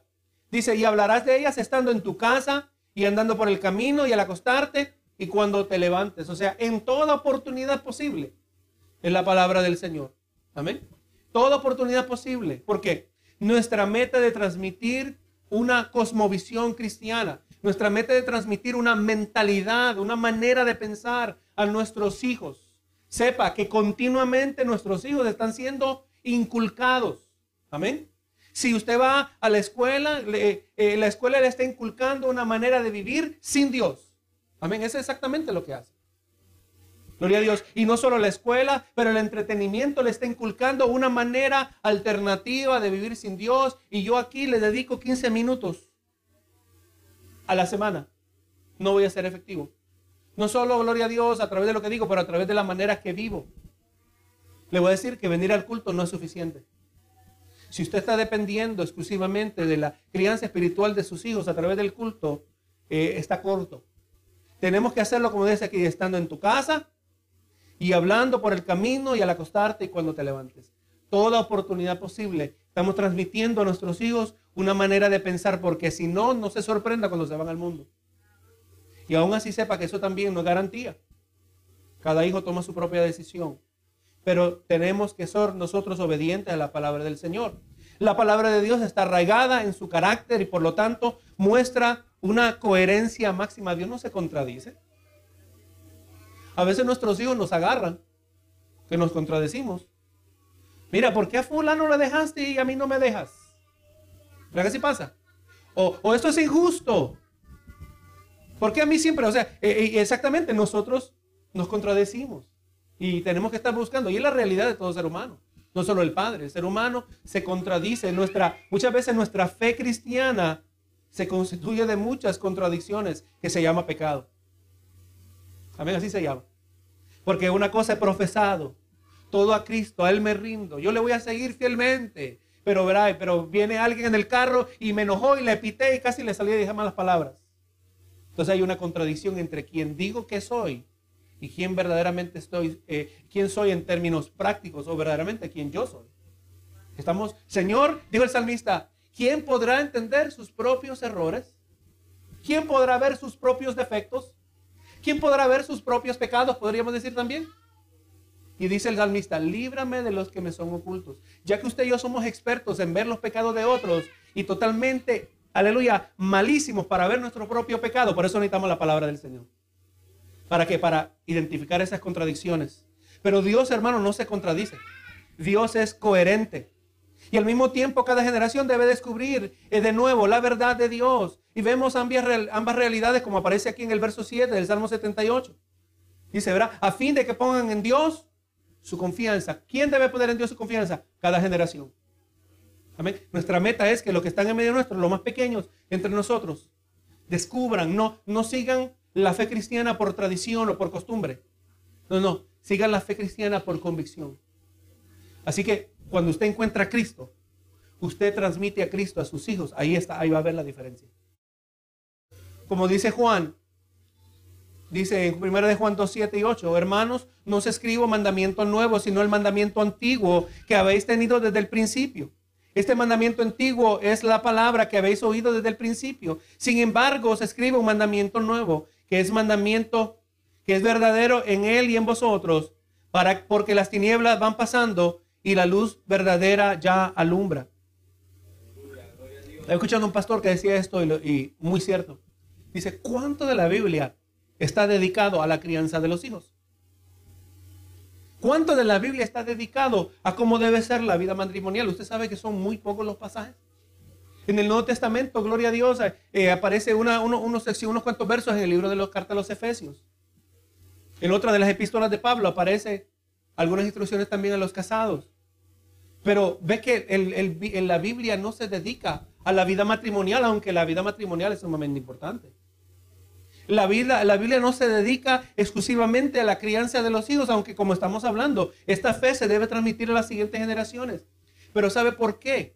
Dice, y hablarás de ellas estando en tu casa y andando por el camino y al acostarte y cuando te levantes. O sea, en toda oportunidad posible. Es la palabra del Señor. Amén. Toda oportunidad posible. ¿Por qué? Nuestra meta de transmitir una cosmovisión cristiana nuestra meta de transmitir una mentalidad, una manera de pensar a nuestros hijos. Sepa que continuamente nuestros hijos están siendo inculcados. Amén. Si usted va a la escuela, eh, la escuela le está inculcando una manera de vivir sin Dios. Amén. Eso es exactamente lo que hace. Gloria a Dios. Y no solo la escuela, pero el entretenimiento le está inculcando una manera alternativa de vivir sin Dios. Y yo aquí le dedico 15 minutos a la semana, no voy a ser efectivo. No solo, gloria a Dios, a través de lo que digo, pero a través de la manera que vivo. Le voy a decir que venir al culto no es suficiente. Si usted está dependiendo exclusivamente de la crianza espiritual de sus hijos a través del culto, eh, está corto. Tenemos que hacerlo, como dice aquí, estando en tu casa y hablando por el camino y al acostarte y cuando te levantes. Toda oportunidad posible. Estamos transmitiendo a nuestros hijos una manera de pensar, porque si no, no se sorprenda cuando se van al mundo. Y aún así sepa que eso también no es garantía. Cada hijo toma su propia decisión. Pero tenemos que ser nosotros obedientes a la palabra del Señor. La palabra de Dios está arraigada en su carácter y por lo tanto muestra una coherencia máxima. Dios no se contradice. A veces nuestros hijos nos agarran, que nos contradecimos. Mira, ¿por qué a fulano le dejaste y a mí no me dejas? ¿Verdad que así pasa? O, esto es injusto. ¿Por qué a mí siempre? O sea, eh, eh, exactamente, nosotros nos contradecimos y tenemos que estar buscando. Y es la realidad de todo ser humano. No solo el Padre, el ser humano se contradice. Nuestra, muchas veces nuestra fe cristiana se constituye de muchas contradicciones que se llama pecado. Amén, así se llama. Porque una cosa he profesado, todo a Cristo, a Él me rindo, yo le voy a seguir fielmente. Pero verá, pero viene alguien en el carro y me enojó y le pité y casi le salí y dije malas palabras. Entonces hay una contradicción entre quien digo que soy y quién verdaderamente estoy, eh, quién soy en términos prácticos o verdaderamente quién yo soy. Estamos, Señor, dijo el salmista, ¿quién podrá entender sus propios errores? ¿Quién podrá ver sus propios defectos? ¿Quién podrá ver sus propios pecados? Podríamos decir también. Y dice el salmista, líbrame de los que me son ocultos. Ya que usted y yo somos expertos en ver los pecados de otros y totalmente, aleluya, malísimos para ver nuestro propio pecado. Por eso necesitamos la palabra del Señor. ¿Para qué? Para identificar esas contradicciones. Pero Dios, hermano, no se contradice. Dios es coherente. Y al mismo tiempo cada generación debe descubrir eh, de nuevo la verdad de Dios. Y vemos ambas, ambas realidades como aparece aquí en el verso 7 del Salmo 78. Dice, ¿verdad? A fin de que pongan en Dios su confianza. ¿Quién debe poner en Dios su confianza? Cada generación. Amén. Nuestra meta es que los que están en medio nuestro, los más pequeños entre nosotros, descubran, no, no sigan la fe cristiana por tradición o por costumbre. No, no, sigan la fe cristiana por convicción. Así que cuando usted encuentra a Cristo, usted transmite a Cristo a sus hijos. Ahí está, ahí va a ver la diferencia. Como dice Juan, dice en 1 de Juan 2, 7 y 8, hermanos, no os escribo mandamiento nuevo, sino el mandamiento antiguo que habéis tenido desde el principio. Este mandamiento antiguo es la palabra que habéis oído desde el principio. Sin embargo, os escribe un mandamiento nuevo que es mandamiento, que es verdadero en él y en vosotros, para, porque las tinieblas van pasando y la luz verdadera ya alumbra. He escuchado a un pastor que decía esto y, y muy cierto. Dice, ¿cuánto de la Biblia está dedicado a la crianza de los hijos? ¿Cuánto de la Biblia está dedicado a cómo debe ser la vida matrimonial? Usted sabe que son muy pocos los pasajes. En el Nuevo Testamento, gloria a Dios, eh, aparece una, unos, unos cuantos versos en el libro de los cartas a los Efesios. En otra de las epístolas de Pablo aparece algunas instrucciones también a los casados. Pero ve que en la Biblia no se dedica a la vida matrimonial, aunque la vida matrimonial es sumamente importante. La la Biblia no se dedica exclusivamente a la crianza de los hijos, aunque como estamos hablando, esta fe se debe transmitir a las siguientes generaciones. Pero ¿sabe por qué?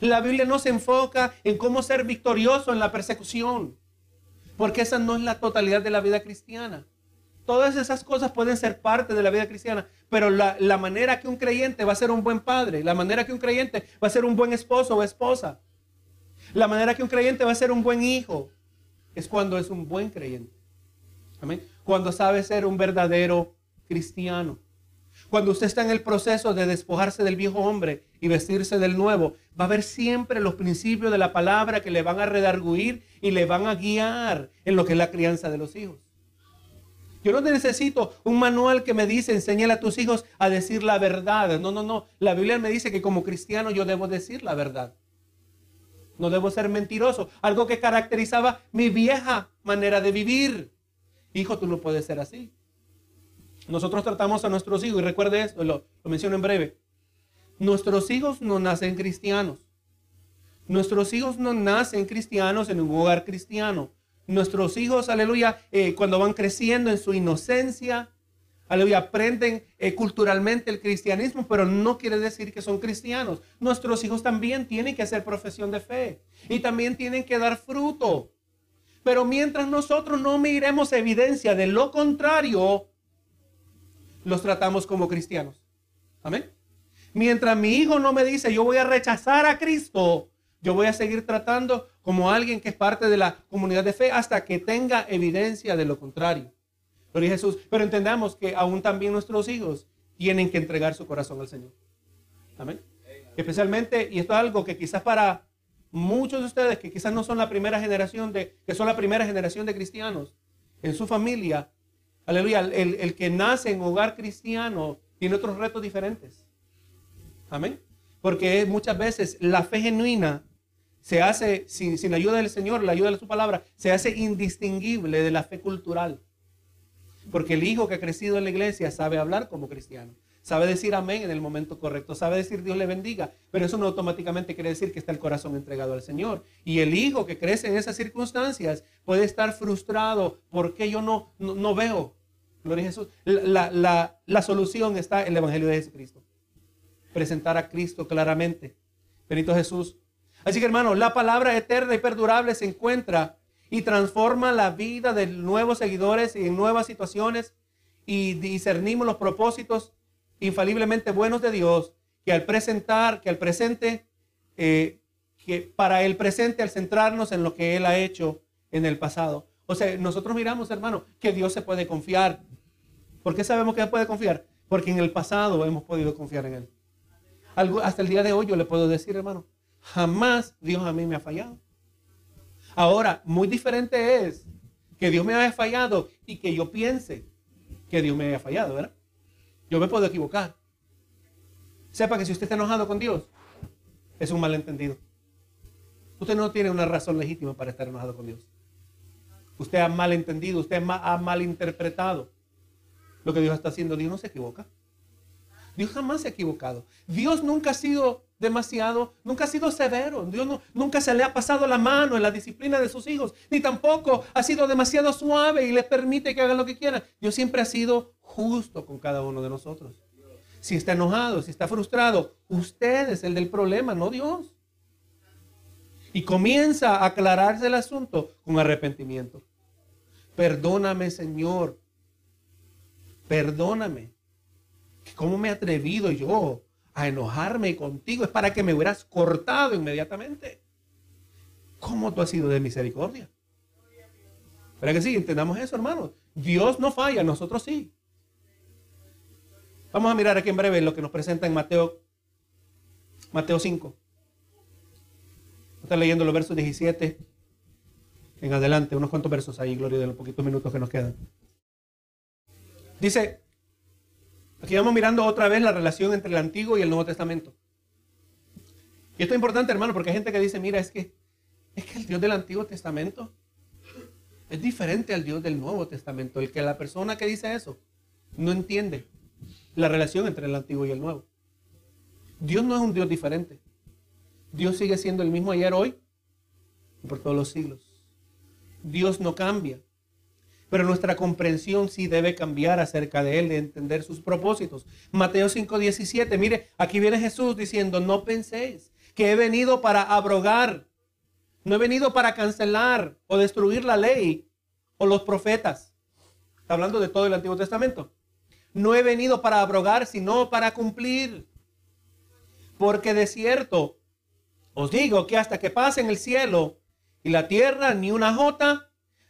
La Biblia no se enfoca en cómo ser victorioso en la persecución, porque esa no es la totalidad de la vida cristiana. Todas esas cosas pueden ser parte de la vida cristiana, pero la, manera que un creyente va a ser un buen padre, la manera que un creyente va a ser un buen esposo o esposa, la manera que un creyente va a ser un buen hijo, es cuando es un buen creyente. Amén. Cuando sabe ser un verdadero cristiano. Cuando usted está en el proceso de despojarse del viejo hombre y vestirse del nuevo, va a haber siempre los principios de la palabra que le van a redarguir y le van a guiar en lo que es la crianza de los hijos. Yo no necesito un manual que me dice, enséñale a tus hijos a decir la verdad. No, no, no. La Biblia me dice que como cristiano yo debo decir la verdad. No debo ser mentiroso. Algo que caracterizaba mi vieja manera de vivir. Hijo, tú no puedes ser así. Nosotros tratamos a nuestros hijos, y recuerde esto, lo, menciono en breve. Nuestros hijos no nacen cristianos. Nuestros hijos no nacen cristianos en un hogar cristiano. Nuestros hijos, aleluya, eh, cuando van creciendo en su inocencia, aleluya, aprenden eh, culturalmente el cristianismo, pero no quiere decir que son cristianos. Nuestros hijos también tienen que hacer profesión de fe y también tienen que dar fruto. Pero mientras nosotros no miremos evidencia de lo contrario, los tratamos como cristianos. Amén. Mientras mi hijo no me dice, yo voy a rechazar a Cristo, yo voy a seguir tratando como alguien que es parte de la comunidad de fe hasta que tenga evidencia de lo contrario. Gloria Jesús. Pero entendamos que aún también nuestros hijos tienen que entregar su corazón al Señor. Amén. Especialmente, y esto es algo que quizás para muchos de ustedes que quizás no son la primera generación de, que son la primera generación de cristianos en su familia, aleluya, el, el que nace en hogar cristiano tiene otros retos diferentes. Amén. Porque muchas veces la fe genuina se hace, sin, sin ayuda del Señor, la ayuda de su palabra, se hace indistinguible de la fe cultural. Porque el hijo que ha crecido en la iglesia sabe hablar como cristiano. Sabe decir amén en el momento correcto. Sabe decir Dios le bendiga. Pero eso no automáticamente quiere decir que está el corazón entregado al Señor. Y el hijo que crece en esas circunstancias puede estar frustrado. porque yo no, no, veo? Gloria a Jesús. La, la, la solución está en el Evangelio de Jesucristo. Presentar a Cristo claramente. Benito Jesús. Así que hermano, la palabra eterna y perdurable se encuentra y transforma la vida de nuevos seguidores en nuevas situaciones y discernimos los propósitos infaliblemente buenos de Dios que al presentar, que al presente, eh, que para el presente al centrarnos en lo que Él ha hecho en el pasado. O sea, nosotros miramos, hermano, que Dios se puede confiar. ¿Por qué sabemos que se puede confiar? Porque en el pasado hemos podido confiar en Él. hasta el día de hoy yo le puedo decir, hermano, jamás Dios a mí me ha fallado. Ahora, muy diferente es que Dios me haya fallado y que yo piense que Dios me haya fallado, ¿verdad? Yo me puedo equivocar. Sepa que si usted está enojado con Dios, es un malentendido. Usted no tiene una razón legítima para estar enojado con Dios. Usted ha malentendido, usted ha malinterpretado lo que Dios está haciendo. Dios no se equivoca. Dios jamás se ha equivocado. Dios nunca ha sido demasiado, nunca ha sido severo. Dios nunca se le ha pasado la mano en la disciplina de sus hijos, ni tampoco ha sido demasiado suave y les permite que hagan lo que quieran. Dios siempre ha sido justo con cada uno de nosotros. Si está enojado, si está frustrado, usted es el del problema, no Dios. Y comienza a aclararse el asunto con arrepentimiento. Perdóname, Señor. Perdóname. ¿Cómo me he atrevido yo a enojarme contigo, es para que me hubieras cortado inmediatamente. ¿Cómo tú has sido de misericordia? ¿Para que sí? Entendamos eso, hermanos. Dios no falla, nosotros sí. Vamos a mirar aquí en breve lo que nos presenta en Mateo, Mateo 5. Está leyendo los versos 17 en adelante, unos cuantos versos ahí, gloria de los poquitos minutos que nos quedan. Dice, Aquí vamos mirando otra vez la relación entre el Antiguo y el Nuevo Testamento. Y esto es importante, hermano, porque hay gente que dice, mira, es que, es que el Dios del Antiguo Testamento es diferente al Dios del Nuevo Testamento. El que la persona que dice eso no entiende la relación entre el Antiguo y el Nuevo. Dios no es un Dios diferente. Dios sigue siendo el mismo ayer, hoy y por todos los siglos. Dios no cambia. Pero nuestra comprensión sí debe cambiar acerca de Él, de entender sus propósitos. Mateo 5:17, mire, aquí viene Jesús diciendo, no penséis que he venido para abrogar, no he venido para cancelar o destruir la ley o los profetas. Está hablando de todo el Antiguo Testamento. No he venido para abrogar, sino para cumplir. Porque de cierto, os digo que hasta que pasen el cielo y la tierra, ni una jota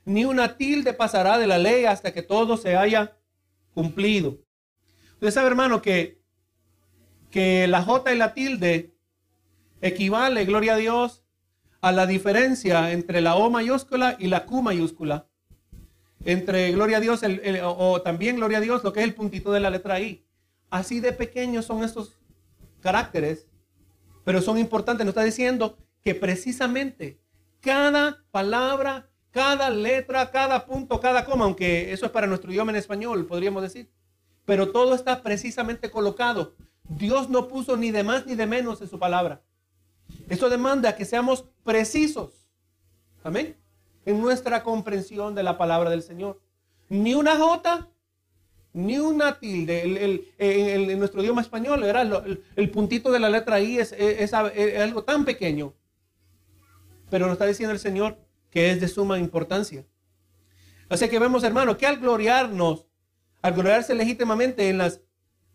ni una tilde pasará de la ley hasta que todo se haya cumplido. Usted sabe, hermano, que, que la J y la tilde equivale, gloria a Dios, a la diferencia entre la O mayúscula y la Q mayúscula. Entre, gloria a Dios, o, también, gloria a Dios, lo que es el puntito de la letra I. Así de pequeños son estos caracteres, pero son importantes. Nos está diciendo que precisamente cada palabra cada letra, cada punto, cada coma, aunque eso es para nuestro idioma en español, podríamos decir. Pero todo está precisamente colocado. Dios no puso ni de más ni de menos en su palabra. Eso demanda que seamos precisos. Amén. En nuestra comprensión de la palabra del Señor. Ni una jota, ni una tilde. en nuestro idioma español, el, puntito de la letra I es, es, algo tan pequeño. Pero nos está diciendo el Señor que es de suma importancia. Así que vemos, hermano, que al gloriarnos, al gloriarse legítimamente en las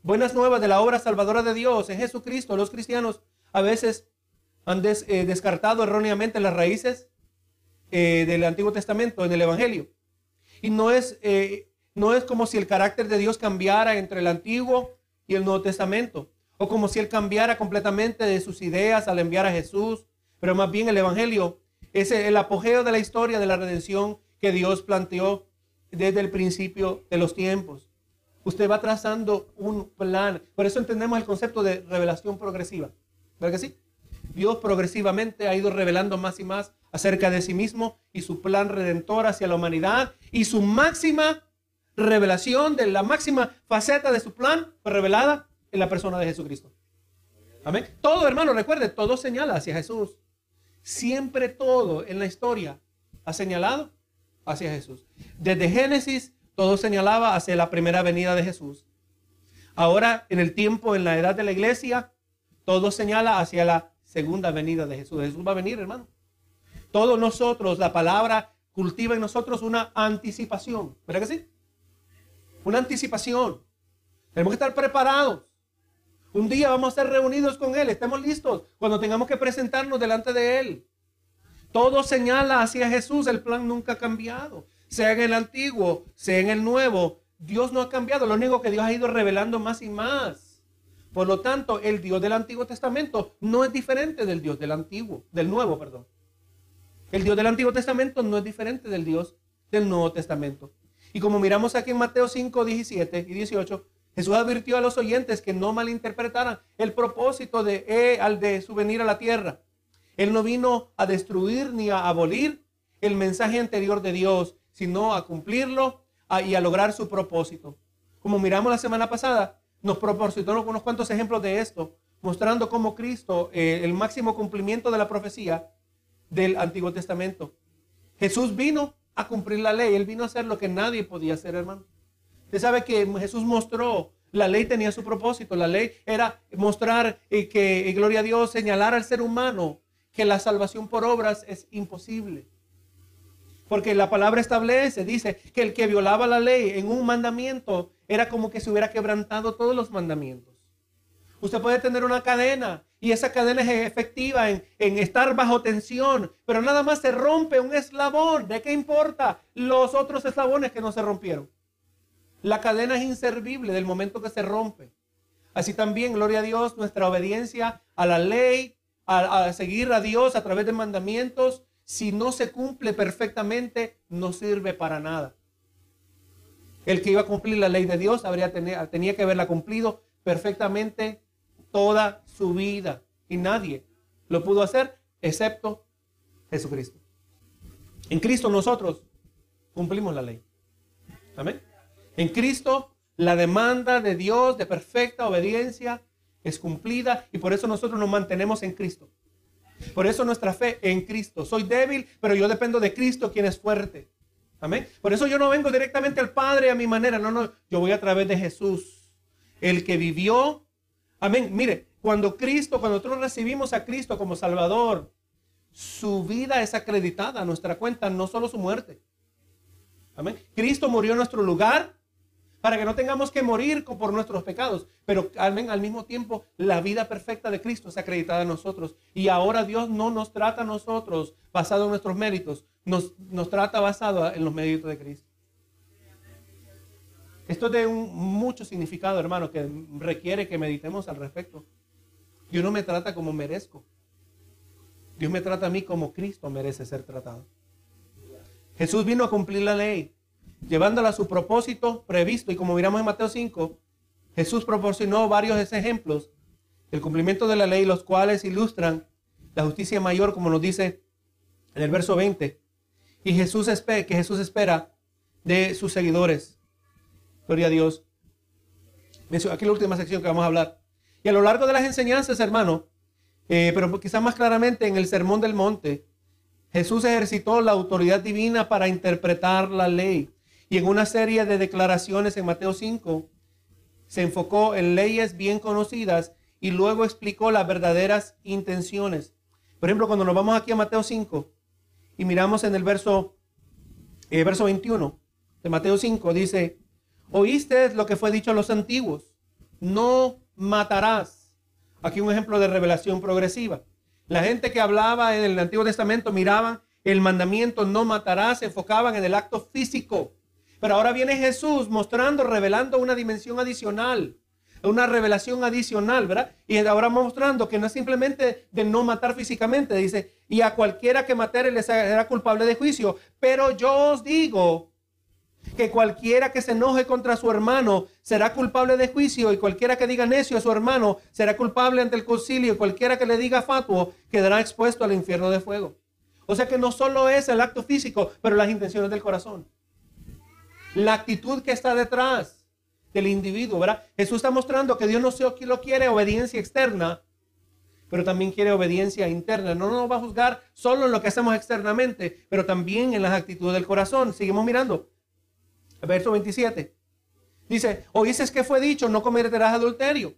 buenas nuevas de la obra salvadora de Dios, en Jesucristo, los cristianos a veces han eh, descartado erróneamente las raíces eh, del Antiguo Testamento en el Evangelio. Y no es, eh, no es como si el carácter de Dios cambiara entre el Antiguo y el Nuevo Testamento, o como si Él cambiara completamente de sus ideas al enviar a Jesús, pero más bien el Evangelio es el apogeo de la historia de la redención que Dios planteó desde el principio de los tiempos. Usted va trazando un plan. Por eso entendemos el concepto de revelación progresiva. ¿Verdad que sí? Dios progresivamente ha ido revelando más y más acerca de sí mismo y su plan redentor hacia la humanidad y su máxima revelación de la máxima faceta de su plan fue revelada en la persona de Jesucristo. Amén. Todo, hermano, recuerde, todo señala hacia Jesús. Siempre todo en la historia ha señalado hacia Jesús. Desde Génesis, todo señalaba hacia la primera venida de Jesús. Ahora, en el tiempo, en la edad de la iglesia, todo señala hacia la segunda venida de Jesús. Jesús va a venir, hermano. Todos nosotros, la palabra cultiva en nosotros una anticipación. ¿Verdad que sí? Una anticipación. Tenemos que estar preparados. Un día vamos a ser reunidos con Él. Estemos listos cuando tengamos que presentarnos delante de Él. Todo señala hacia Jesús. El plan nunca ha cambiado. Sea en el antiguo, sea en el nuevo. Dios no ha cambiado. Lo único que Dios ha ido revelando más y más. Por lo tanto, el Dios del Antiguo Testamento no es diferente del Dios del Antiguo, del Nuevo, perdón. El Dios del Antiguo Testamento no es diferente del Dios del Nuevo Testamento. Y como miramos aquí en Mateo 5, 17 y 18, Jesús advirtió a los oyentes que no malinterpretaran el propósito de, eh, al de su venir a la tierra. Él no vino a destruir ni a abolir el mensaje anterior de Dios, sino a cumplirlo y a lograr su propósito. Como miramos la semana pasada, nos proporcionó unos cuantos ejemplos de esto, mostrando cómo Cristo, eh, el máximo cumplimiento de la profecía del Antiguo Testamento. Jesús vino a cumplir la ley, él vino a hacer lo que nadie podía hacer, hermano. Usted sabe que Jesús mostró, la ley tenía su propósito, la ley era mostrar eh, que, eh, gloria a Dios, señalar al ser humano que la salvación por obras es imposible. Porque la palabra establece, dice que el que violaba la ley en un mandamiento era como que se hubiera quebrantado todos los mandamientos. Usted puede tener una cadena y esa cadena es efectiva en, en, estar bajo tensión, pero nada más se rompe un eslabón. ¿De qué importa los otros eslabones que no se rompieron? La cadena es inservible del momento que se rompe. Así también, gloria a Dios, nuestra obediencia a la ley, a, seguir a Dios a través de mandamientos, si no se cumple perfectamente, no sirve para nada. El que iba a cumplir la ley de Dios tenía que haberla cumplido perfectamente toda su vida. Y nadie lo pudo hacer excepto Jesucristo. En Cristo nosotros cumplimos la ley. Amén. En Cristo la demanda de Dios de perfecta obediencia es cumplida y por eso nosotros nos mantenemos en Cristo. Por eso nuestra fe en Cristo. Soy débil, pero yo dependo de Cristo, quien es fuerte. Amén. Por eso yo no vengo directamente al Padre a mi manera. No, no. Yo voy a través de Jesús, el que vivió. Amén. Mire, cuando Cristo, cuando nosotros recibimos a Cristo como Salvador, su vida es acreditada a nuestra cuenta, no solo su muerte. Amén. Cristo murió en nuestro lugar para que no tengamos que morir por nuestros pecados. Pero al mismo tiempo, la vida perfecta de Cristo es acreditada en nosotros. Y ahora Dios no nos trata a nosotros basado en nuestros méritos, nos, trata basado en los méritos de Cristo. Esto un, mucho significado, hermano, que requiere que meditemos al respecto. Dios no me trata como merezco. Dios me trata a mí como Cristo merece ser tratado. Jesús vino a cumplir la ley llevándola a su propósito previsto. Y como miramos en Mateo 5, Jesús proporcionó varios ejemplos del cumplimiento de la ley, los cuales ilustran la justicia mayor, como nos dice en el verso 20. Y Jesús espera, que Jesús espera de sus seguidores. Gloria a Dios. Aquí la última sección que vamos a hablar. Y a lo largo de las enseñanzas, hermano, eh, pero quizás más claramente en el Sermón del Monte, Jesús ejercitó la autoridad divina para interpretar la ley. Y en una serie de declaraciones en Mateo 5, se enfocó en leyes bien conocidas y luego explicó las verdaderas intenciones. Por ejemplo, cuando nos vamos aquí a Mateo 5 y miramos en el verso, eh, verso 21 de Mateo 5, dice, oíste lo que fue dicho a los antiguos, no matarás. Aquí un ejemplo de revelación progresiva. La gente que hablaba en el Antiguo Testamento miraban el mandamiento no matarás, se enfocaban en el acto físico. Pero ahora viene Jesús mostrando, revelando una dimensión adicional, una revelación adicional, ¿verdad? Y ahora mostrando que no es simplemente de no matar físicamente, dice, y a cualquiera que matere le será culpable de juicio. Pero yo os digo que cualquiera que se enoje contra su hermano será culpable de juicio y cualquiera que diga necio a su hermano será culpable ante el concilio y cualquiera que le diga fatuo quedará expuesto al infierno de fuego. O sea que no solo es el acto físico, pero las intenciones del corazón la actitud que está detrás del individuo, ¿verdad? Jesús está mostrando que Dios no solo quiere obediencia externa, pero también quiere obediencia interna. No nos va a juzgar solo en lo que hacemos externamente, pero también en las actitudes del corazón. Seguimos mirando. Verso 27. Dice, oíces que fue dicho, no cometerás adulterio.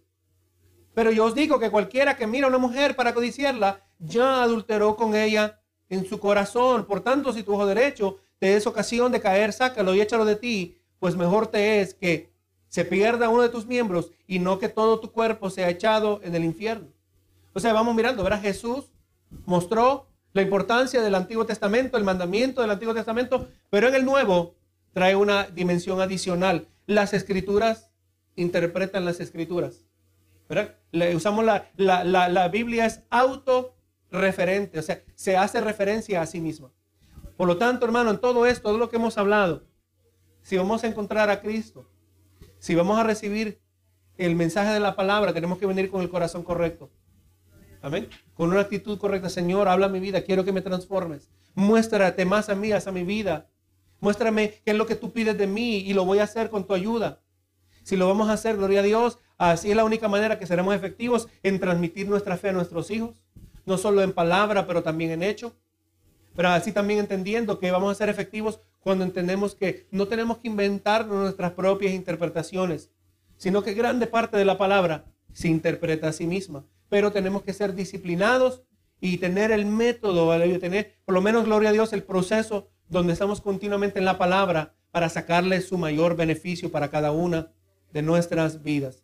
Pero yo os digo que cualquiera que mira a una mujer para codiciarla, ya adulteró con ella en su corazón. Por tanto, si tu ojo derecho te es ocasión de caer, sácalo y échalo de ti, pues mejor te es que se pierda uno de tus miembros y no que todo tu cuerpo sea echado en el infierno. O sea, vamos mirando, ¿verdad? Jesús mostró la importancia del Antiguo Testamento, el mandamiento del Antiguo Testamento, pero en el Nuevo trae una dimensión adicional. Las escrituras interpretan las escrituras. ¿verdad? Usamos la, la, la, la Biblia es autorreferente, o sea, se hace referencia a sí misma. Por lo tanto, hermano, en todo esto, todo lo que hemos hablado, si vamos a encontrar a Cristo, si vamos a recibir el mensaje de la palabra, tenemos que venir con el corazón correcto. Amén. Con una actitud correcta. Señor, habla mi vida. Quiero que me transformes. Muéstrate más a mí, a mi vida. Muéstrame qué es lo que tú pides de mí y lo voy a hacer con tu ayuda. Si lo vamos a hacer, gloria a Dios, así es la única manera que seremos efectivos en transmitir nuestra fe a nuestros hijos. No solo en palabra, pero también en hecho pero así también entendiendo que vamos a ser efectivos cuando entendemos que no tenemos que inventar nuestras propias interpretaciones, sino que grande parte de la palabra se interpreta a sí misma. Pero tenemos que ser disciplinados y tener el método, tener por lo menos, gloria a Dios, el proceso donde estamos continuamente en la palabra para sacarle su mayor beneficio para cada una de nuestras vidas.